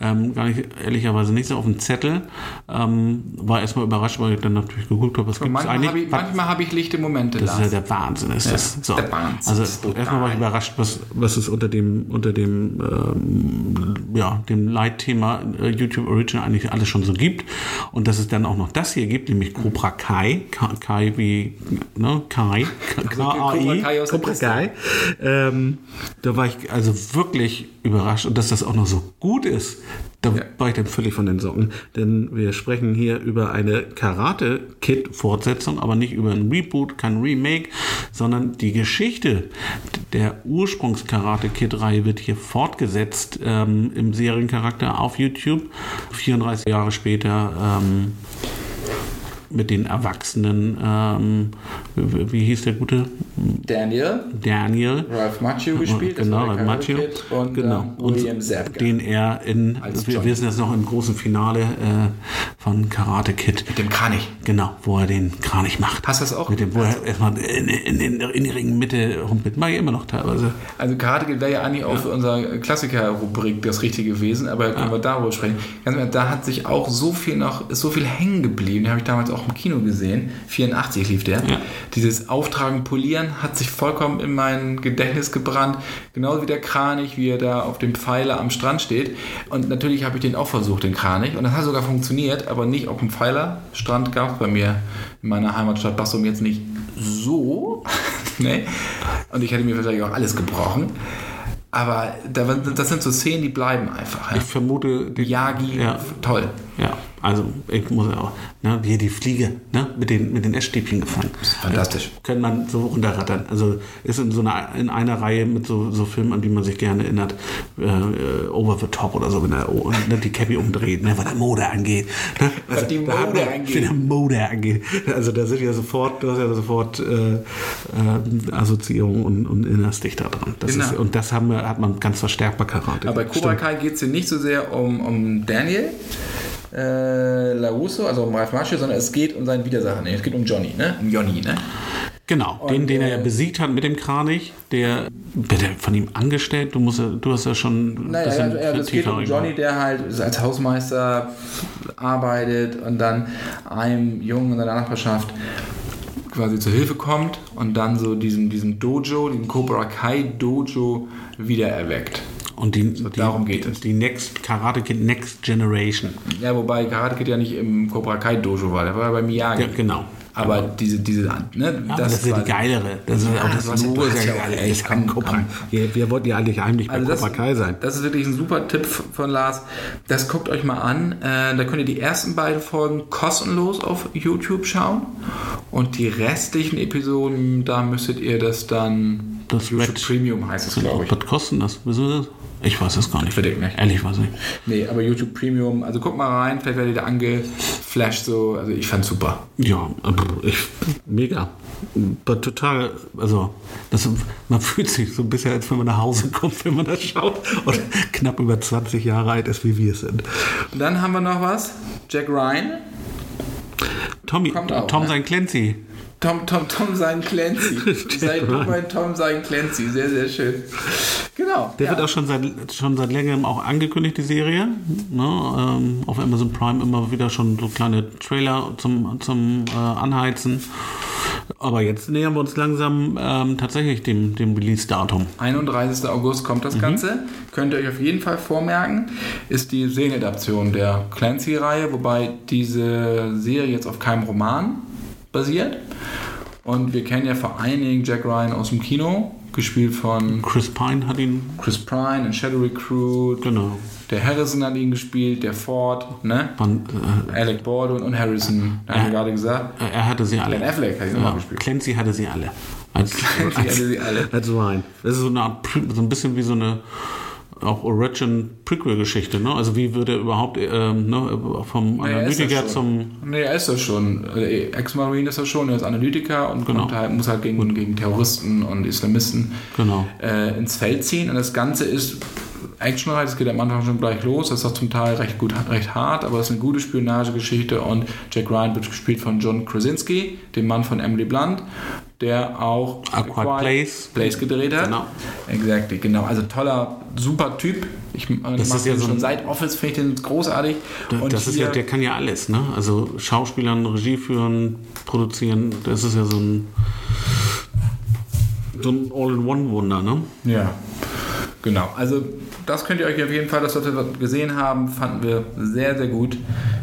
ähm, gar nicht, ehrlicherweise nicht so auf dem Zettel. Ähm, war erstmal überrascht, weil ich dann natürlich geguckt habe, was gibt es eigentlich. Hab ich, manchmal habe ich lichte Momente. Das Lars. ist ja der Wahnsinn, ist ja, das. So. Der Wahnsinn. Also erstmal war ich überrascht, was, was es unter dem, unter dem ähm, ja, dem Leitthema äh, YouTube Original eigentlich alles schon so gibt. Und dass es dann auch noch das hier gibt, nämlich Cobra Kai. Kai wie, ne, Kai. K-A-I. Cobra Kai. Ähm, da war ich also wirklich überrascht und dass das auch noch so gut ist. Da ja. war ich dann völlig von den Socken, denn wir sprechen hier über eine Karate-Kid-Fortsetzung, aber nicht über ein Reboot, kein Remake, sondern die Geschichte der Ursprungs-Karate-Kid-Reihe wird hier fortgesetzt ähm, im Seriencharakter auf YouTube. 34 Jahre später ähm, mit den Erwachsenen, ähm, wie, wie, hieß der gute? Daniel. Daniel. Ralph Macchio gespielt. Genau, Ralph Macchio. Und, genau. und William Zabka. Den er in, wir wissen das noch im großen Finale äh, von Karate Kid. Mit dem Kranich. Genau, wo er den Kranich macht. Hast du das auch? Mit dem, wo er erstmal in, in, in, in der Ringmitte rumpelt. Mag ich immer noch teilweise. Also Karate Kid wäre ja eigentlich auch für unsere Klassiker-Rubrik das Richtige gewesen, aber können ja. wir darüber sprechen. Ganz ehrlich, da hat sich auch so viel noch, ist so viel hängen geblieben. Den habe ich damals auch im Kino gesehen. 84 lief der. Ja. Dieses Auftragen, Polieren hat sich vollkommen in mein Gedächtnis gebrannt. Genauso wie der Kranich, wie er da auf dem Pfeiler am Strand steht. Und natürlich habe ich den auch versucht, den Kranich. Und das hat sogar funktioniert, aber nicht auf dem Pfeiler. Strand gab es bei mir in meiner Heimatstadt Bassum jetzt nicht so. nee. Und ich hätte mir wahrscheinlich auch alles gebrochen. Aber das sind so Szenen, die bleiben einfach. Ja. Ich vermute. Die, Yagi, ja. toll. Ja, also ich muss ja auch, ne, wie die Fliege, ne, mit den, mit den Essstäbchen gefangen. Fantastisch. Ja, kann man so runterrattern. Also ist in so einer, in einer Reihe mit so, so Filmen, an die man sich gerne erinnert, äh, Over the Top oder so, wenn er ne, die Cappy umdreht, ne, was die Mode angeht. Ne? Also, was die Mode da, angeht. Was die Mode angeht. Also da sind ja sofort, du hast ja sofort äh, äh, Assoziierungen und, und erinnerst dich daran. Das genau. ist, und das haben wir, hat man ganz verstärkt bei Karate. Aber bei Cobra Kai geht es hier nicht so sehr um, um Daniel, äh, Larusso, also um Ralf Macchio, sondern es geht um seinen Widersacher. Nee, es geht um Johnny, ne? Um Johnny, ne? Genau, und, den, den er ja äh, besiegt hat mit dem Kranich, der wird er von ihm angestellt. Du musst, du hast ja schon. Naja, ja, also, es geht um Johnny, der halt als Hausmeister arbeitet und dann einem Jungen in seiner Nachbarschaft quasi zur Hilfe kommt und dann so diesen, diesen Dojo, den Cobra Kai Dojo wiedererweckt. Und die, so, darum geht es. Die Next Karate Kid Next Generation. Ja, wobei Karate Kid ja nicht im Cobra Kai Dojo war, der war bei Miyagi. Ja, genau. Aber genau. diese, diese, ne, ja, das, das, ist ja die geilere. Das ist ja, auch das, das Logo ist ja geil. Ey, kann, Cobra. Wir, wir wollten ja eigentlich heimlich also bei Cobra Kai sein. Das ist wirklich ein super Tipp von Lars. Das guckt euch mal an. Äh, da könnt ihr die ersten beiden Folgen kostenlos auf YouTube schauen. Und die restlichen Episoden, da müsstet ihr das dann das Red Premium heißt es, glaube ich. Was kostet das? Wieso das? Ich weiß es gar nicht. Verdammt nicht. Ehrlich weiß ich nicht. Nee, aber YouTube Premium, also guck mal rein, vielleicht werdet ihr angeflasht so. Also ich fand's super. Ja, aber ich, mega. Aber total, also das, man fühlt sich so ein bisschen, als wenn man nach Hause kommt, wenn man das schaut und knapp über 20 Jahre alt ist, wie wir sind. Und dann haben wir noch was. Jack Ryan. Tommy, Kommt auch, Tom ne? sein Clancy. Tom, Tom, Tom sein Clancy. Sei Ryan. mein Tom sein Clancy. Sehr, sehr schön. Genau. Der ja. wird auch schon seit, schon seit längerem auch angekündigt, die Serie. Ne? Ähm, auf Amazon Prime immer wieder schon so kleine Trailer zum, zum äh, Anheizen. Aber jetzt nähern wir uns langsam ähm, tatsächlich dem, dem Release-Datum. 31. August kommt das Ganze. Könnt ihr euch auf jeden Fall vormerken. Ist die Serienadaption der Clancy-Reihe, wobei diese Serie jetzt auf keinem Roman basiert. Und wir kennen ja vor allen Dingen Jack Ryan aus dem Kino, gespielt von Chris Pine hat ihn, Chris Pine in Shadow Recruit. genau, Der Harrison hat ihn gespielt, der Ford, ne? man, äh, Alec Baldwin und Harrison, haben wir Äh, gerade gesagt. er hatte sie alle. Ben Affleck hat ihn Ja, gespielt. Clancy hatte sie alle. Als, Clancy hatte sie alle. Als Ryan. Das ist so eine Art, so ein bisschen wie so eine auch Origin-Prequel-Geschichte. Ne? Also wie wird er überhaupt ähm, ne, vom Nee, er Analytiker das zum... Nee, er ist das schon. Äh, Ex-Marine ist das schon, er ist Analytiker und Genau. halt, muss halt gegen, gegen Terroristen und Islamisten Genau. äh, ins Feld ziehen. Und das Ganze ist actionreich, es geht am Anfang schon gleich los. Das ist auch zum Teil recht gut, recht hart, aber es ist eine gute Spionagegeschichte. Und Jack Ryan wird gespielt von John Krasinski, dem Mann von Emily Blunt, der auch A Quiet Place. Place gedreht hat. Genau. Exactly, genau. Also toller, super Typ. Ich äh, Das ist ja so schon ein- seit Office, finde ich den großartig. Und das ist ja, der kann ja alles, ne? Also Schauspielern, Regie führen, produzieren, das ist ja so ein so ein All-in-One-Wunder, ne? Ja, genau. Also das könnt ihr euch auf jeden Fall, das, was wir gesehen haben, fanden wir sehr, sehr gut.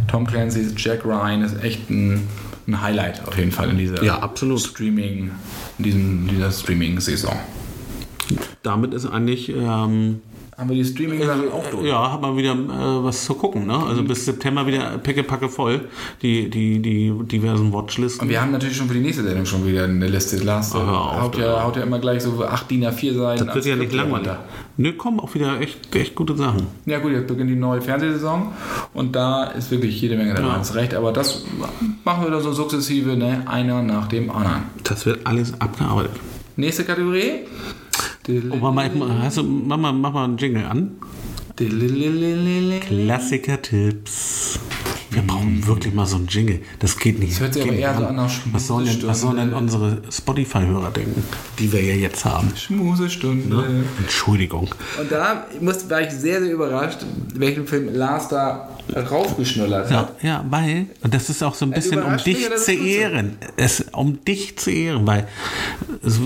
Tom Clancy's Jack Ryan ist echt ein, ein Highlight auf jeden Fall in dieser Ja, absolut. Streaming, in diesem, dieser Streaming-Saison. Damit ist eigentlich ähm, Haben wir die Streaming-Sachen auch durch? ja, hat man wieder äh, was zu gucken, ne? Also bis September wieder pickepacke voll die die die diversen Watchlisten. Und wir haben natürlich schon für die nächste Sendung schon wieder eine Liste. Lars äh, auf, haut, ja, haut ja immer gleich so 8 DIN A4 Seiten. das wird ja nicht langweilig. Nö, kommen auch wieder echt echt gute Sachen. Ja gut, jetzt beginnt die neue Fernsehsaison und da ist wirklich jede Menge dabei, Ja. hast recht, aber das machen wir da so sukzessive, ne? einer nach dem anderen. Das wird alles abgearbeitet. Nächste Kategorie. Oh, Mama, hast du, Mama, mach mal einen Jingle an. Klassiker-Tipps. Wir brauchen wirklich mal so einen Jingle. Das geht nicht. Das hört sich aber eher so an. nach was sollen, denn, was sollen denn unsere Spotify-Hörer denken, die wir ja jetzt haben? Schmusestunde. Ne? Entschuldigung. Und da muss, war ich sehr, sehr überrascht, welchen Film Lars da raufgeschnullert hat. Ja, ja, weil, und das ist auch so ein bisschen, um dich zu ehren. Es, um dich zu ehren, weil es,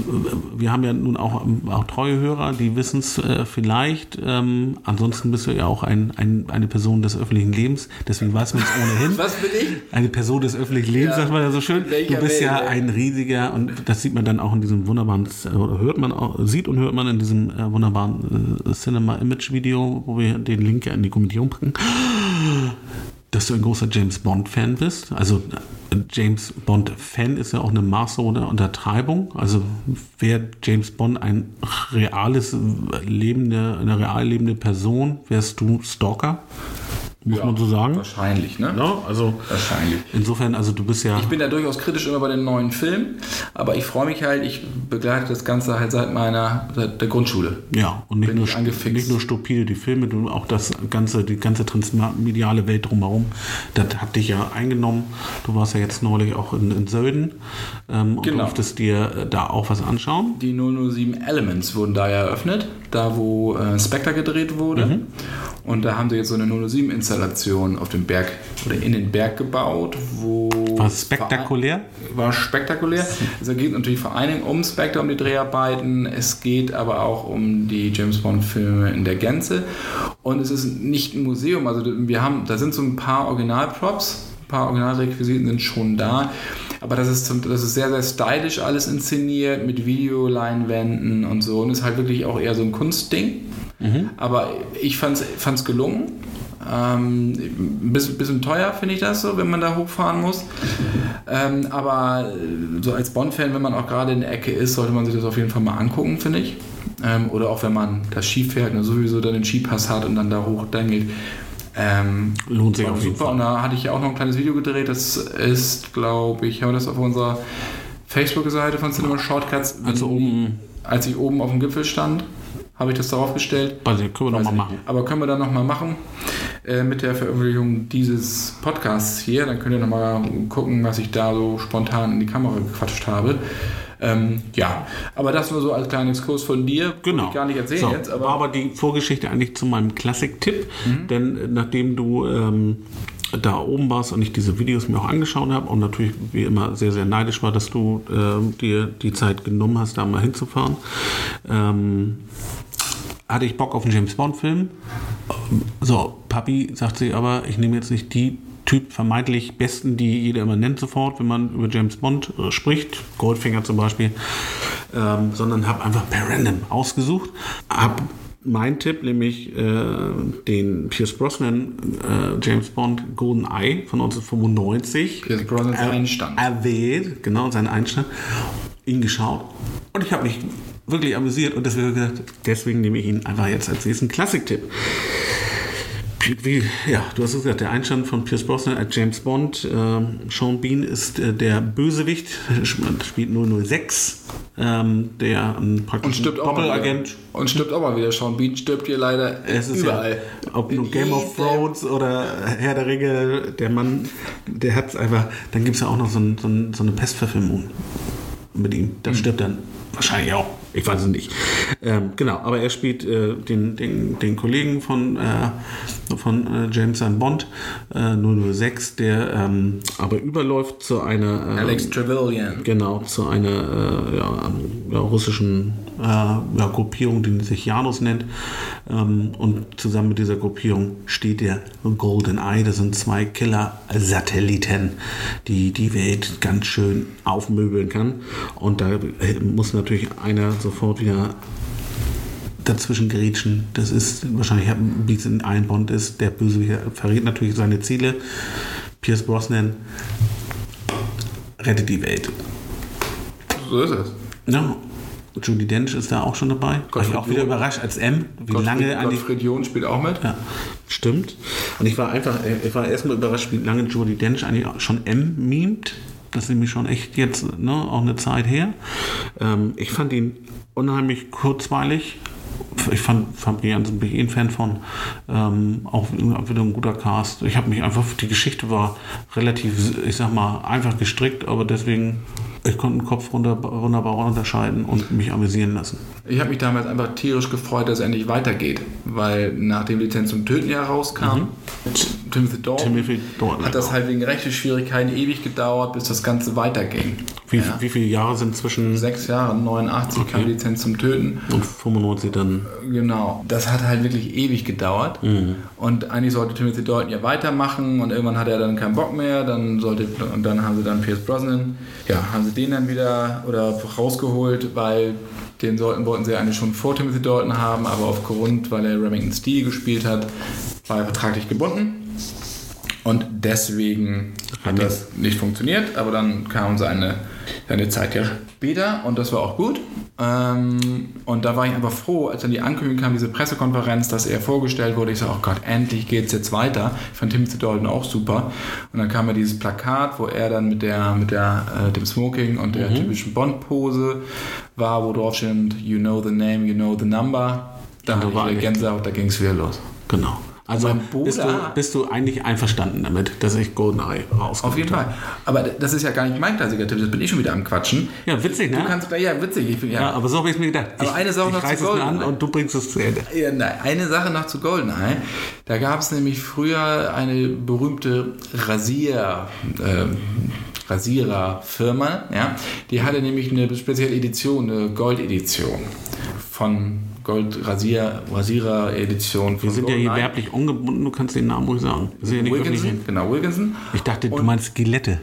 wir haben ja nun auch, auch treue Hörer, die wissen es äh, vielleicht. Ähm, ansonsten bist du ja auch ein, ein, eine Person des öffentlichen Lebens, deswegen weiß man es ohnehin. Was bin ich? Eine Person des öffentlichen Lebens, Ja. sagt man ja so schön. Welcher Du bist ja ey? ein riesiger, und das sieht man dann auch in diesem wunderbaren, äh, oder hört man auch, sieht und hört man in diesem äh, wunderbaren äh, Cinema Image Video, wo wir den Link ja in die Kommentierung packen, dass du ein großer James Bond Fan bist. Also James Bond Fan ist ja auch eine Maße oder Untertreibung. Also wäre James Bond ein reales lebende, eine real lebende Person, wärst du Stalker, muss man so sagen. Wahrscheinlich, ne? Ja, also Wahrscheinlich. insofern, also du bist ja. Ich bin da durchaus kritisch immer bei den neuen Filmen, aber ich freue mich halt, ich begleite das Ganze halt seit meiner, seit der Grundschule. ja, und nicht bin nur, angefixt. nicht nur stupide die Filme, du auch das ganze, die ganze transmediale Welt drumherum, das hat dich ja eingenommen. Du warst ja jetzt neulich auch in, in Sölden ähm, und Genau. durftest dir äh, da auch was anschauen. Die 007 Elements wurden da ja eröffnet, da wo äh, Spectre gedreht wurde. Mhm. Und da haben sie jetzt so eine 007-Installation auf dem Berg oder in den Berg gebaut, wo. War spektakulär? War spektakulär. Es geht natürlich vor allen Dingen um Spectre, um die Dreharbeiten. Es geht aber auch um die James Bond-Filme in der Gänze. Und es ist nicht ein Museum. Also wir haben, da sind so ein paar Originalprops, ein paar Originalrequisiten sind schon da. Aber das ist, das ist sehr, sehr stylisch alles inszeniert mit Videoleinwänden und so. Und ist halt wirklich auch eher so ein Kunstding. Aber ich fand es gelungen. Ähm, ein bisschen, bisschen teuer finde ich das so, wenn man da hochfahren muss. Ähm, aber äh, so als Bond-Fan, wenn man auch gerade in der Ecke ist, sollte man sich das auf jeden Fall mal angucken, finde ich. Ähm, oder auch wenn man das Ski fährt und sowieso dann den Skipass hat und dann da hochdengelt. Ähm, Lohnt sich auf jeden super. Fall. Und da hatte ich ja auch noch ein kleines Video gedreht. Das ist, glaube ich, haben wir das auf unserer Facebook-Seite von Cinema Shortcuts. Also oben, Als ich oben auf dem Gipfel stand, habe ich das darauf gestellt. ich, können wir Weiß noch mal ich machen. Aber können wir dann nochmal machen äh, mit der Veröffentlichung dieses Podcasts hier. Dann könnt ihr nochmal gucken, was ich da so spontan in die Kamera gequatscht habe. Ähm, ja, aber das nur so als kleinen Exkurs von dir. Genau. Ich gar nicht erzählen so, jetzt, war aber aber die Vorgeschichte eigentlich zu meinem Klassik-Tipp, Mhm. denn äh, nachdem du ähm, da oben warst und ich diese Videos mir auch angeschaut habe und natürlich wie immer sehr, sehr neidisch war, dass du ähm, dir die Zeit genommen hast, da mal hinzufahren, ähm, hatte ich Bock auf einen James Bond-Film. So, Papi sagt sie aber, ich nehme jetzt nicht die Typ vermeintlich besten, die jeder immer nennt sofort, wenn man über James Bond äh, spricht, Goldfinger zum Beispiel, ähm, sondern habe einfach per random ausgesucht. Hab mein Tipp, nämlich äh, den Pierce Brosnan äh, James Bond Golden Eye von 1995 Pierce Brosnans er- Einstand. erwähnt, genau, seinen Einstand, ihn geschaut und ich habe mich wirklich amüsiert und deswegen gesagt, deswegen nehme ich ihn einfach jetzt als nächsten Klassiktipp. Wie, ja, du hast es gesagt, der Einstand von Pierce Brosnan als James Bond. Ähm, Sean Bean ist äh, der Bösewicht, spielt 006, ähm, der ein praktisch und stirbt auch mal Doppelagent. wieder. Und stirbt auch mal wieder. Sean Bean stirbt hier leider Es ist überall. ja, ob nun Game of Thrones oder Herr der Ringe, der Mann, der hat es einfach. Dann gibt es ja auch noch so, ein, so, ein, so eine Pestverfilmung mit ihm. Da Hm. stirbt dann wahrscheinlich auch. Ich weiß es nicht. Ähm, genau, aber er spielt äh, den, den, den Kollegen von, äh, von äh, James Bond Bond äh, 006, der ähm, aber überläuft zu einer. ähm, Alex Trevelyan. Genau, zu einer äh, ja, ja, russischen äh, ja, Gruppierung, die sich Janus nennt. Ähm, und zusammen mit dieser Gruppierung steht der Golden Eye. Das sind zwei Killer-Satelliten, die die Welt ganz schön aufmöbeln kann. Und da äh, muss natürlich einer sofort wieder dazwischen gerätschen. Das ist wahrscheinlich, wie es in allen Bond ist, der Bösewicht verrät natürlich seine Ziele. Pierce Brosnan rettet die Welt. So ist es. Ja. Judy Dench ist da auch schon dabei. War ich Gottfried auch wieder John. überrascht als M, wie Gottfried, lange an die. Gottfried John spielt auch mit. Ja, stimmt. Und ich war einfach, ich war erstmal überrascht, wie lange Judy Dench eigentlich schon M mimt. Das ist nämlich schon echt jetzt ne, auch eine Zeit her. Ähm, ich fand ihn unheimlich kurzweilig. Ich fand Fabian bin ich eh ein Fan von. Ähm, auch wieder ein guter Cast. Ich habe mich einfach, die Geschichte war relativ, ich sag mal, einfach gestrickt, aber deswegen, ich konnte den Kopf runter, wunderbar unterscheiden und mich amüsieren lassen. Ich habe mich damals einfach tierisch gefreut, dass es endlich weitergeht, weil nachdem Lizenz zum Töten ja rauskam, Timothy Dalton, Mhm. Timothy Dalton, hat das genau. halt wegen Rechteschwierigkeiten ewig gedauert, bis das Ganze weiterging. Wie, Ja. wie viele Jahre sind zwischen Sechs Jahre, 89 kam die Lizenz zum Töten. und 95 dann? Genau. Das hat halt wirklich ewig gedauert. Mhm. Und eigentlich sollte Timothy Dalton ja weitermachen und irgendwann hatte er dann keinen Bock mehr. Dann sollte, und dann haben sie dann Pierce Brosnan, ja, haben sie den dann wieder oder rausgeholt, weil den sollten, wollten sie eigentlich schon vor Timothy Dalton haben, aber aufgrund, weil er Remington Steele gespielt hat, war er vertraglich gebunden. Und deswegen hat das nicht funktioniert, aber dann kam seine, seine Zeit ja später und das war auch gut. Ähm, und da war ich einfach froh, als dann die Ankündigung kam, diese Pressekonferenz, dass er vorgestellt wurde. Ich so, oh Gott, endlich geht's jetzt weiter. Ich fand Timothy Dalton auch super. Und dann kam ja dieses Plakat, wo er dann mit der, mit der, äh, dem Smoking und der typischen Bond-Pose war, wo drauf stand, you know the name, you know the number. Da hatte ich Gänsehaut, da ging's wieder los. Genau. Also bist du, bist du eigentlich einverstanden damit, dass ich GoldenEye rausgeholt Auf jeden Fall. Aber das ist ja gar nicht mein klassischer Tipp, das bin ich schon wieder am Quatschen. Ja, witzig, ne? Du kannst, ja, witzig. Ich, bin- Ja, ja, aber so habe ich es mir gedacht. Aber ich, eine Sache noch zu mir an GoldenEye. und du bringst es zu Ende. Ja, nein, eine Sache noch zu GoldenEye. Da gab es nämlich früher eine berühmte Rasier, ähm, Rasiererfirma. Ja? Die hatte nämlich eine spezielle Edition, eine Goldedition von Gold Rasier, Rasierer Edition. Wir sind ja hier werblich ungebunden, du kannst den Namen ruhig sagen. Ja Wilkinson, genau, Wilkinson. Ich dachte, du meinst Skelette.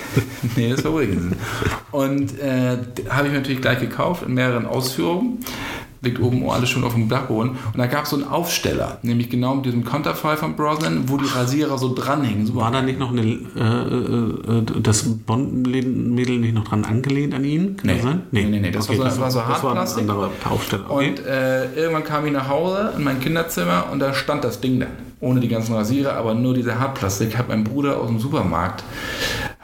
nee, das war Wilkinson. Und äh, habe ich mir natürlich gleich gekauft in mehreren Ausführungen. Liegt oben alles schon auf dem Dachboden. Und da gab es so einen Aufsteller, nämlich genau mit diesem Konterfei von Brosnan, wo die Rasierer so dranhängen. So War da nicht noch eine, äh, äh, äh, das Bond-Mädel nicht noch dran angelehnt an ihn? Kann Nee. das sein? Nee, nee, nee, das war so- das war so Das war ein Hartplastik. anderer Aufsteller. Okay. Und äh, irgendwann kam ich nach Hause in mein Kinderzimmer und da stand das Ding dann. Ohne die ganzen Rasierer, aber nur diese Hartplastik. Hat mein Bruder aus dem Supermarkt,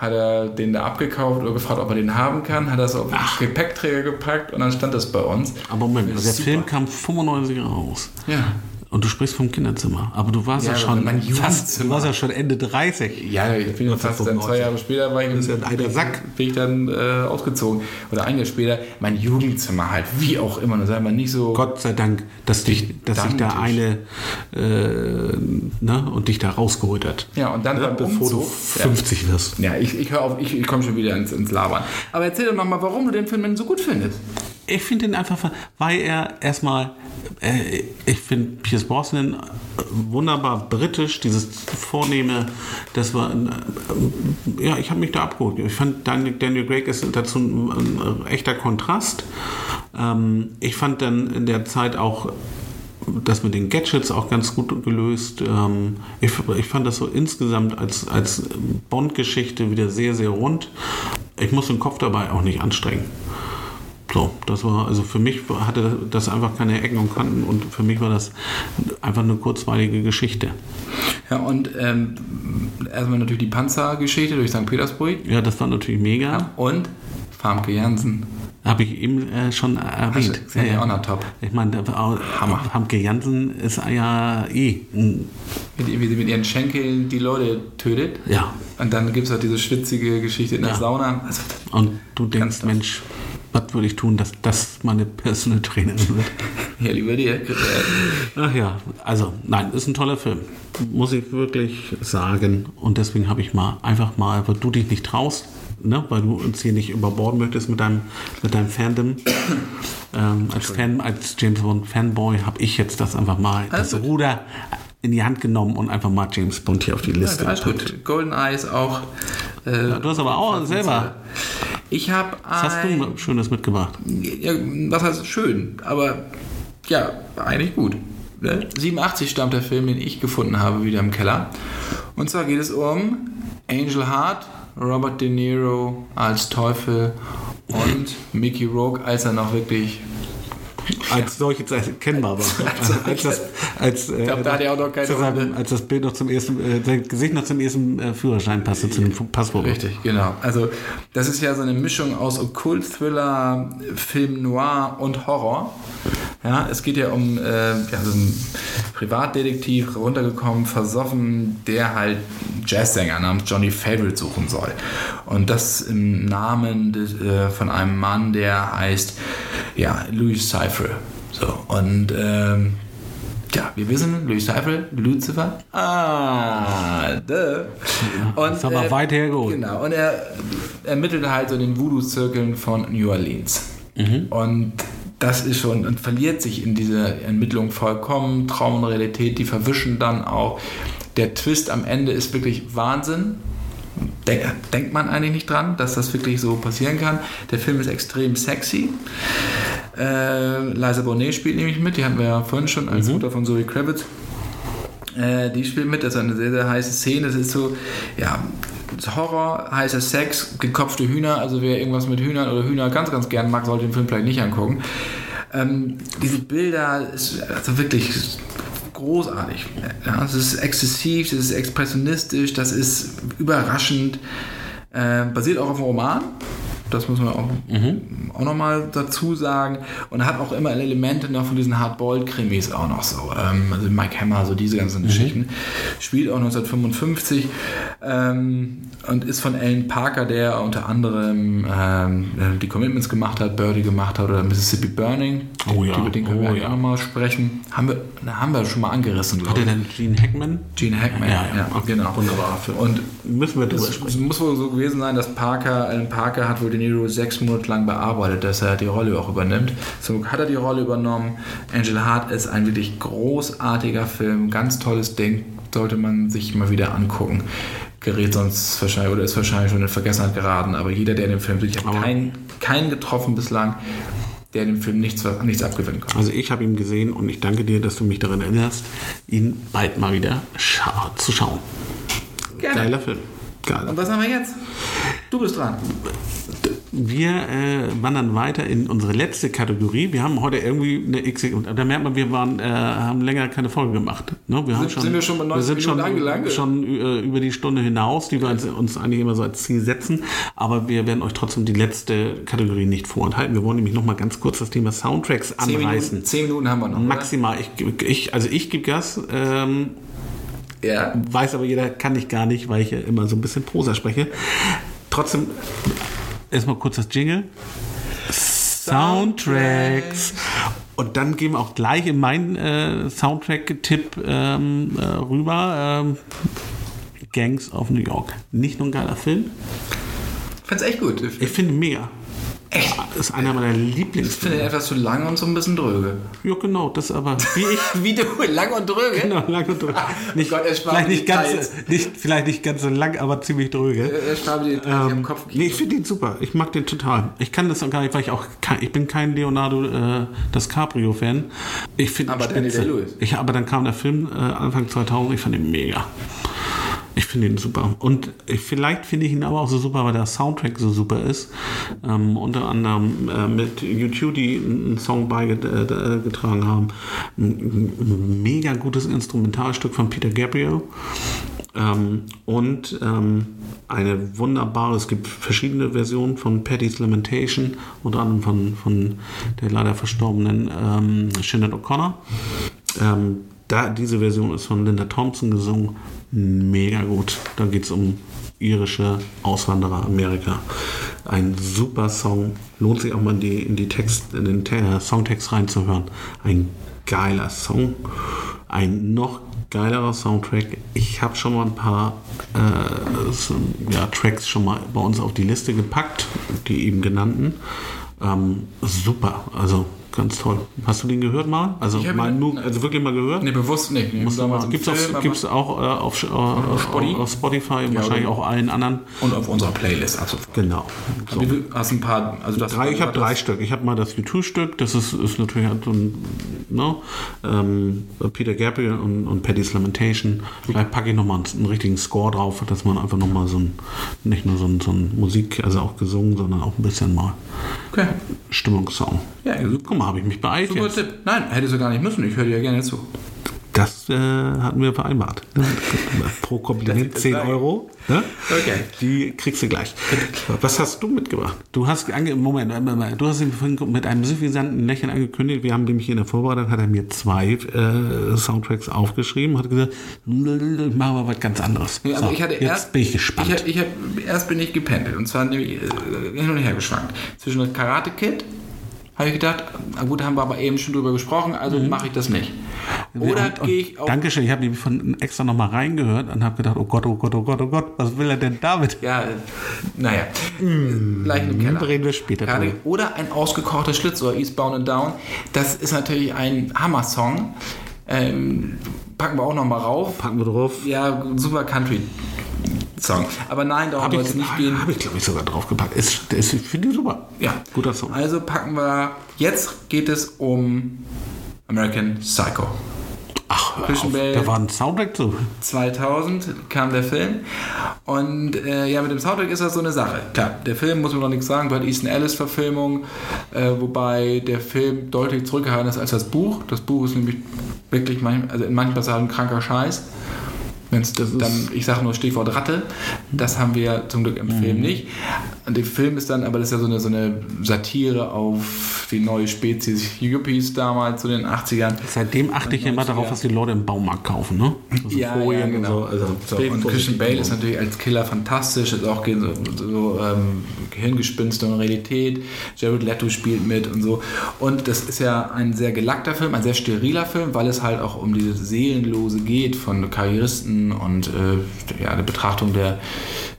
hat er den da abgekauft oder gefragt, ob er den haben kann. Hat er es auf den Gepäckträger gepackt und dann stand das bei uns. Aber Moment, Das der ist Film super. kam 95 raus. Ja. Und du sprichst vom Kinderzimmer. Aber du warst ja, Ja, schon fast, du warst ja schon Ende 30. Ja, ich bin ja fast dann zwei Jahre später war ich, ist ja Sack. bin ich dann äh, ausgezogen. Oder ein Jahr später, mein Jugendzimmer halt, wie auch immer. Das sei mal nicht so. Gott sei Dank, dass dich, dass sich da eine äh, ne, und dich da rausgeholt hat. Ja, und dann ne, bevor du Umzug, 50 wirst. Ja, ich, ich höre auf, ich, ich komme schon wieder ins, ins Labern. Aber erzähl doch nochmal, warum du den Film denn so gut findest. Ich finde ihn einfach, weil er erstmal, äh, ich finde Pierce Brosnan wunderbar britisch, dieses Vornehme, das war, äh, ja, ich habe mich da abgeholt. Ich fand Daniel, Daniel Craig ist dazu ein, ein echter Kontrast. Ähm, ich fand dann in der Zeit auch das mit den Gadgets auch ganz gut gelöst. Ähm, ich, ich fand das so insgesamt als, als Bond-Geschichte wieder sehr, sehr rund. Ich muss den Kopf dabei auch nicht anstrengen. So, das war, also für mich hatte das einfach keine Ecken und Kanten und für mich war das einfach eine kurzweilige Geschichte. Ja, und ähm, erstmal natürlich die Panzergeschichte durch St. Petersburg. Ja, das war natürlich mega. Und Famke Jansen. Habe ich eben äh, schon erwähnt. Du- ja, ja, auch noch top. Ich meine, Hammer. Hamke Jansen ist ja eh. Mit, wie sie mit ihren Schenkeln die Leute tötet. Ja. Und dann gibt es halt diese schwitzige Geschichte in der Ja. Sauna. Also, Und du denkst. Mensch, was würde ich tun, dass das meine Personal Trainerin wird? ja, lieber dir. Ach ja, also nein, ist ein toller Film. Muss ich wirklich sagen. Und deswegen habe ich mal einfach mal, weil du dich nicht traust, ne, weil du uns hier nicht überborden möchtest mit deinem, mit deinem Fandom. ähm, als Fan, als James Bond Fanboy habe ich jetzt das einfach mal das gut. Ruder in die Hand genommen und einfach mal James Bond hier auf die Liste. Ja, alles gut. Golden Eyes auch. Äh, Du hast aber auch selber. Ich habe Was hast du Schönes mitgebracht? Ja, was heißt schön, aber ja, eigentlich gut. Ne? 87 stammt der Film, den ich gefunden habe, wieder im Keller. Und zwar geht es um Angel Heart, Robert De Niro als Teufel und Mickey Rourke, als er noch wirklich. Als solches erkennbar war. als das, als, äh, glaub, da hat auch noch keine zu seinem- Runde. als das Bild noch zum ersten, äh, Gesicht noch zum ersten äh, Führerschein passte, zu dem Passwort. Richtig, genau. Also, das ist ja so eine Mischung aus Okkult-Thriller, Film Noir und Horror. Ja, es geht ja um äh, ja, so einen Privatdetektiv, runtergekommen, versoffen, der halt Jazzsänger namens Johnny Favorite suchen soll. Und das im Namen des, äh, von einem Mann, der heißt ja, Louis Cypher. So, und ähm, ja, wir wissen, Louis Cypher, Lucifer. Ah, duh. Und, ist aber weit hergeholt. Genau, und er ermittelt halt so in den Voodoo-Zirkeln von New Orleans. Und das ist schon, und verliert sich in dieser Ermittlung vollkommen. Traum und Realität, die verwischen dann auch. Der Twist am Ende ist wirklich Wahnsinn. Denk, denkt man eigentlich nicht dran, dass das wirklich so passieren kann. Der Film ist extrem sexy. Äh, Liza Bonet spielt nämlich mit, die hatten wir ja vorhin schon als Mutter von Zoe Kravitz. Äh, die spielt mit, das ist eine sehr, sehr heiße Szene. Das ist so, ja, Horror, heißer Sex, gekopfte Hühner. Also wer irgendwas mit Hühnern oder Hühner ganz, ganz gern mag, sollte den Film vielleicht nicht angucken. Ähm, diese Bilder, also wirklich großartig. Ja, es ist exzessiv, es ist expressionistisch, das ist überraschend. Äh, basiert auch auf einem Roman. Das muss man auch, auch nochmal dazu sagen. Und er hat auch immer Elemente noch von diesen Hardboiled-Krimis auch noch so. Ähm, also Mike Hammer, so diese ganzen Geschichten. Spielt auch 1955 ähm, und ist von Alan Parker, der unter anderem ähm, die Commitments gemacht hat, Birdie gemacht hat oder Mississippi Burning. Oh ja, Über den können wir oh eigentlich ja. auch nochmal sprechen. Haben wir, haben wir schon mal angerissen, Hat glaube er ich. denn Gene Hackman? Gene Hackman, Ja, ja. ja, genau. Wunderbarer Film. Und Müssen wir drüber es, sprechen. es muss wohl so gewesen sein, dass Parker, Alan Parker hat wohl De Niro sechs Monate lang bearbeitet, dass er die Rolle auch übernimmt. So hat er die Rolle übernommen. Angel Heart ist ein wirklich großartiger Film, ganz tolles Ding, sollte man sich mal wieder angucken. Gerät sonst wahrscheinlich oder ist wahrscheinlich schon in Vergessenheit geraten, aber jeder, der den Film sieht, ich habe keinen, keinen getroffen bislang. der dem Film nichts, nichts abgewinnen kann. Also ich habe ihn gesehen und ich danke dir, dass du mich daran erinnerst, ihn bald mal wieder scha zu schauen. Gerne. Geiler Film. Geiler. Und was haben wir jetzt? Du bist dran. Wir äh, wandern weiter in unsere letzte Kategorie. Wir haben heute irgendwie eine X. Da merkt man, wir waren, äh, haben länger keine Folge gemacht. Ne? Wir haben Sind- sind wir schon bei 90 wir sind schon, angelangt? schon äh, über die Stunde hinaus, die wir uns, uns eigentlich immer so als Ziel setzen. Aber wir werden euch trotzdem die letzte Kategorie nicht vorenthalten. Wir wollen nämlich noch mal ganz kurz das Thema Soundtracks Zehn anreißen. Minuten, zehn Minuten haben wir noch. Maximal. Ich, ich, also ich gebe Gas. Ähm, Ja. weiß aber jeder, kann ich gar nicht, weil ich ja immer so ein bisschen Prosa spreche. Trotzdem, erstmal kurz das Jingle. Soundtracks. Und dann gehen wir auch gleich in meinen äh, Soundtrack-Tipp ähm, äh, rüber. Ähm, Gangs of New York. Nicht nur ein geiler Film. Find's echt gut. Ich finde mega. Echt? Das ist einer meiner Ich finde ihn Lieblingsfilme. etwas zu lang und so ein bisschen dröge. Ja, genau, das aber wie ich. Wie du, lang und dröge? Genau, lang und dröge. Nicht, Gott, vielleicht, nicht ganz, nicht, vielleicht nicht ganz so lang, aber ziemlich dröge. Er spart mir den Ähm, im Kopf. nee, ich finde ihn super. Ich mag den total. Ich kann das auch gar nicht, weil ich auch kein, ich bin kein Leonardo äh, DiCaprio Fan. Ich finde ihn Aber spitze. Day-Lewis. Ich, aber dann kam der Film äh, Anfang 2000. Ich fand ihn mega. Ich finde ihn super. Und ich, vielleicht finde ich ihn aber auch so super, weil der Soundtrack so super ist. Ähm, unter anderem äh, mit YouTube, die einen Song beigetragen haben. Ein, mega gutes Instrumentalstück von Peter Gabriel. Ähm, und ähm, eine wunderbare, es gibt verschiedene Versionen von Paddy's Lamentation, unter anderem von, von der leider verstorbenen ähm, Shannon O'Connor. Da, diese Version ist von Linda Thompson gesungen. Mega gut. Da geht es um irische Auswanderer Amerika. Ein super Song. Lohnt sich auch mal in, die, in, die Text, in den Te- Songtext reinzuhören. Ein geiler Song. Ein noch geilerer Soundtrack. Ich habe schon mal ein paar äh, ja, Tracks schon mal bei uns auf die Liste gepackt, die eben genannten. Ähm, super, also ganz toll. Hast du den gehört mal? Also Ich hab mal nur, also wirklich mal gehört? Nee, bewusst nicht. Nee, du mal- aber- gibt's auch äh, auf, äh, auf, Spotify? auf Spotify und wahrscheinlich oder- auch allen anderen. Und auf unserer Playlist sofort. Genau. So. Viel- Hast ein paar, also das Drei, ich habe das- drei Stück. Ich habe mal das YouTube-Stück, das ist, ist natürlich halt so ein, ne, ähm, Peter Gabriel und, und Paddy's Lamentation. Vielleicht packe ich nochmal einen, einen richtigen Score drauf, dass man einfach nochmal so ein, nicht nur so ein, so ein Musik, also auch gesungen, sondern auch ein bisschen mal Okay. Stimmungssong. Ja, super. Mal, habe ich mich beeilt Super jetzt. Tipp. Nein, hättest du gar nicht müssen. Ich höre dir ja gerne zu. Das äh, hatten wir vereinbart. ne? Pro Kompliment 10 Euro. Ne? Okay. Die kriegst du gleich. Was hast du mitgebracht? Du hast ange Moment, du hast mit einem suffisanten Lächeln angekündigt. Wir haben nämlich in der Vorbereitung hat er mir zwei äh, Soundtracks aufgeschrieben, hat gesagt, machen wir was ganz anderes. Ja, also So, ich hatte jetzt erst, bin ich gespannt. Ich, ich hab, erst bin ich gependelt und zwar nämlich äh, hin und her geschwankt. Zwischen das Karate Kid habe ich gedacht, gut, haben wir aber eben schon drüber gesprochen, also mache ich das nicht. Oder gehe ich auf. Dankeschön, ich habe nämlich von extra nochmal reingehört und habe gedacht, oh Gott, oh Gott, oh Gott, oh Gott, was will er denn damit? Ja, äh, naja, gleich im Keller. Reden wir später drüber. oder ein ausgekochter Schlitzohr, Eastbound and Down. Das ist natürlich ein Hammer-Song. Ähm, packen wir auch noch mal rauf. Packen wir drauf. Ja, super Country. Song. Aber nein, darum Habe soll ich, es nicht gehen. hab ich glaube ich, sogar draufgepackt. Ist, ist, ich finde die super. Ja. Guter Song. Also packen wir. Jetzt geht es um American Psycho. Ach, hör Christian auf, Bale. da war ein Soundtrack zu. 2000 kam der Film. Und äh, ja, mit dem Soundtrack ist das so eine Sache. Klar, der Film muss man noch nichts sagen, gehört Easton Ellis-Verfilmung, äh, wobei der Film deutlich zurückgehalten ist als das Buch. Das Buch ist nämlich wirklich manch, also in manchen Passagen kranker Scheiß. Wenn's das dann, ich sage nur Stichwort Ratte, das haben wir zum Glück im Film nicht. Und der Film ist dann, aber das ist ja so eine, so eine Satire auf die neue Spezies Yuppies damals, so in den 80ern. Seitdem achte ich immer darauf, was die Leute im Baumarkt kaufen, ne? Also Ja, Folien ja, genau. und so. Also So, und Christian Bale ist natürlich als Killer fantastisch, ist auch so, so ähm, Gehirngespinste und Realität. Jared Leto spielt mit und so. Und das ist ja ein sehr gelackter Film, ein sehr steriler Film, weil es halt auch um dieses Seelenlose geht von Karrieristen und äh, ja, der Betrachtung der,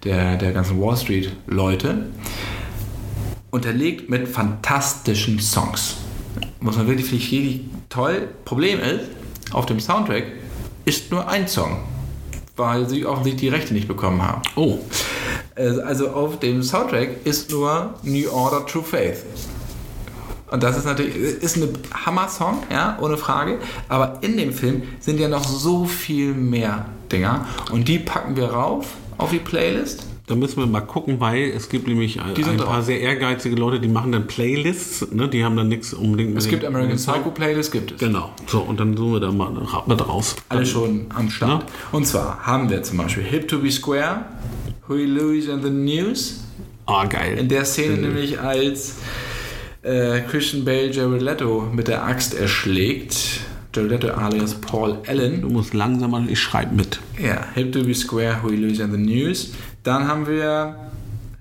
der, der ganzen Wall Street-Leute. Unterlegt mit fantastischen Songs. Muss man wirklich, finde ich, richtig toll. Problem ist, auf dem Soundtrack ist nur ein Song, weil sie offensichtlich die Rechte nicht bekommen haben. Oh, Äh, Also auf dem Soundtrack ist nur New Order True Faith. Und das ist natürlich, ist ein Hammer-Song, ja, ohne Frage. Aber in dem Film sind ja noch so viel mehr Dinger. Und die packen wir rauf auf die Playlist. Da müssen wir mal gucken, weil es gibt nämlich ein, ein paar sehr ehrgeizige Leute, die machen dann Playlists, ne? die haben dann nichts unbedingt Es gibt American dem Psycho Playlist, gibt es. Genau. So, und dann suchen wir da mal mit raus. Alle schon am Start. Und zwar haben wir zum Beispiel Hip to be Square, Huey Lewis and the News. Ah, geil. In der Szene nämlich als äh, Christian Bale Jared Leto mit der Axt erschlägt. Leto alias Paul Allen. Du musst langsamer, ich schreibe mit. Ja, Hip to be Square, Huey Lewis and the News. Dann haben wir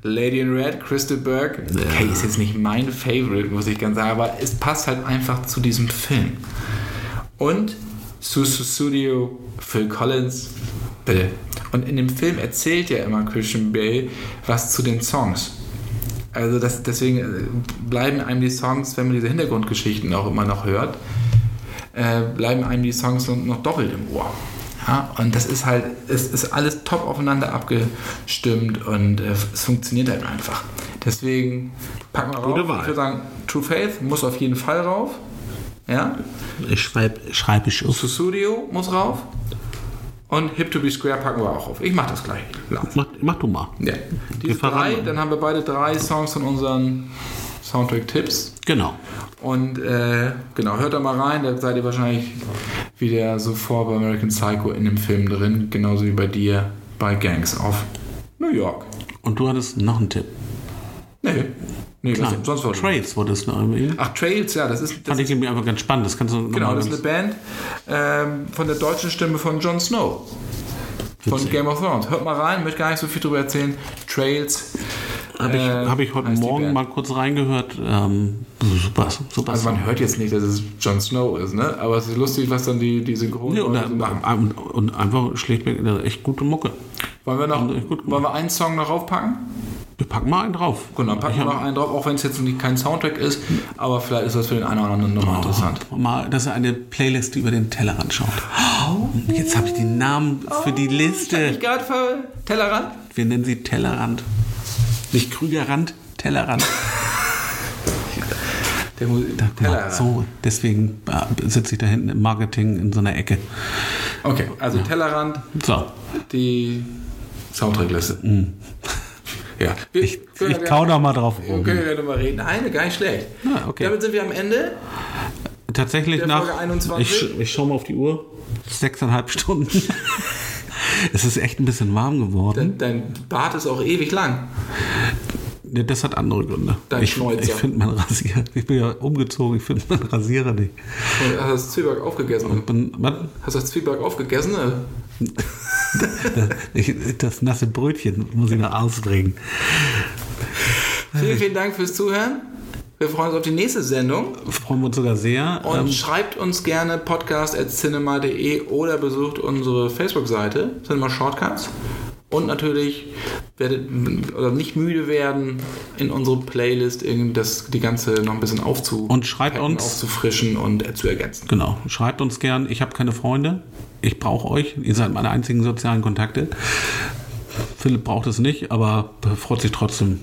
Lady in Red, Crystal Burke. Okay, ist jetzt nicht mein Favorite, muss ich ganz sagen, aber es passt halt einfach zu diesem Film. Und Susu Studio, Phil Collins, bitte. Und in dem Film erzählt ja immer Christian Bale was zu den Songs. Also das, deswegen äh, bleiben einem die Songs, wenn man diese Hintergrundgeschichten auch immer noch hört, äh, bleiben einem die Songs noch, doppelt im Ohr. Ja, und das ist halt, es ist alles top aufeinander abgestimmt und äh, es funktioniert halt einfach. Deswegen packen wir rauf. Gute Wahl. Ich würde sagen, True Faith muss auf jeden Fall rauf. Ja, Ich schreibe schreib ich auf. Studio muss rauf. Und Hip to be Square packen wir auch auf. Ich mach das gleich. Mach, mach du mal. Ja. Diese drei, dann haben wir beide drei Songs von unseren Soundtrack-Tipps. Genau. Und äh, genau, hört da mal rein, da seid ihr wahrscheinlich wieder sofort bei American Psycho in dem Film drin, genauso wie bei dir bei Gangs auf New York. Und du hattest noch einen Tipp. Nee, nee, Klar. was, sonst was. Trails wolltest du irgendwie. Ach, Trails, ja, das ist, das Fand ich irgendwie einfach ganz spannend. Das kannst du noch genau, das ist eine Band ähm, von der deutschen Stimme von Jon Snow. Von Witzig. Game of Thrones. Hört mal rein, möchte gar nicht so viel drüber erzählen. Trails. Habe ich, äh, hab ich heute Morgen mal kurz reingehört. Ähm, super, super. Also man hört jetzt nicht, dass es Jon Snow ist, ne? Aber es ist lustig, was dann die, die Synchron Nee, und, so machen. und, und einfach schlichtweg eine echt gute Mucke. Wollen wir noch, wollen wir einen Song noch raufpacken? Wir packen mal einen drauf. Gut, dann packen Ich wir noch einen drauf, auch wenn es jetzt nicht kein Soundtrack ist, aber vielleicht ist das für den einen oder anderen nochmal interessant. Mal, das ist eine Playlist, über den Tellerrand schaut. Und Jetzt habe ich die Namen für die Liste. Ich gerade für Tellerrand? Wir nennen sie Tellerrand. Nicht Krügerrand, Tellerrand. Der Mu Tellerrand. So, deswegen äh, sitze ich da hinten im Marketing in so einer Ecke. Okay, also Tellerrand, So, die Soundtrackliste. Ja, wir Mhm. ich, können ich ja kau da mal drauf Wir rum. können ja gerne mal reden. Eine, gar nicht schlecht. Ja, okay. Damit sind wir am Ende. Tatsächlich nach. Folge 21? Ich, ich schaue mal auf die Uhr. Sechseinhalb Stunden. es ist echt ein bisschen warm geworden. Dein Bart ist auch ewig lang. Das hat andere Gründe. Dein ich Schnäuzer. ich finde mein Rasierer. Ich bin ja umgezogen, ich finde meinen Rasierer nicht. Und Hast du das Zwieback aufgegessen? Bin? Hast du das Zwieback aufgegessen? Ich, das nasse Brötchen muss ich noch ausbringen. Vielen, vielen Dank fürs Zuhören. Wir freuen uns auf die nächste Sendung. Freuen wir uns sogar sehr. Und Ähm, schreibt uns gerne podcast.cinema.de oder besucht unsere Facebook-Seite, Cinema Shortcuts. Und natürlich werdet oder nicht müde werden, in unsere Playlist das, die ganze noch ein bisschen aufzu Und schreibt uns- aufzufrischen und äh, zu ergänzen. genau, schreibt uns gern. Ich habe keine Freunde. Ich brauche euch. Ihr seid meine einzigen sozialen Kontakte. Philipp braucht es nicht, aber freut sich trotzdem,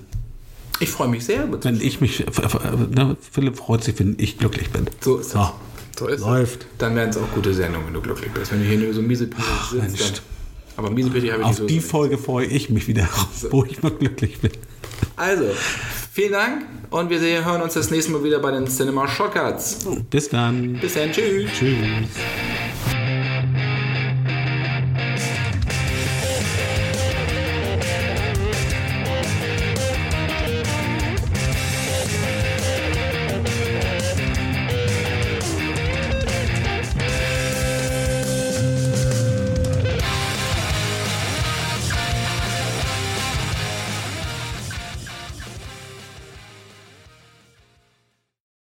Ich freue mich sehr. wenn ich mich. f- f- Ne, Philipp freut sich, wenn ich glücklich bin. So ist So. es. So ist Läuft. es. Dann werden es auch gute Sendungen, wenn du glücklich bist. Wenn du hier nur so miesepierig sitzt, Mensch. dann, aber miesepierig habe ich Auf nicht so. die Folge freue ich mich wieder, wo ich mal glücklich bin. Also, vielen Dank und wir sehen, hören uns das nächste Mal wieder bei den Cinema Shortcuts. Bis dann. Bis dann, tschüss. Tschüss.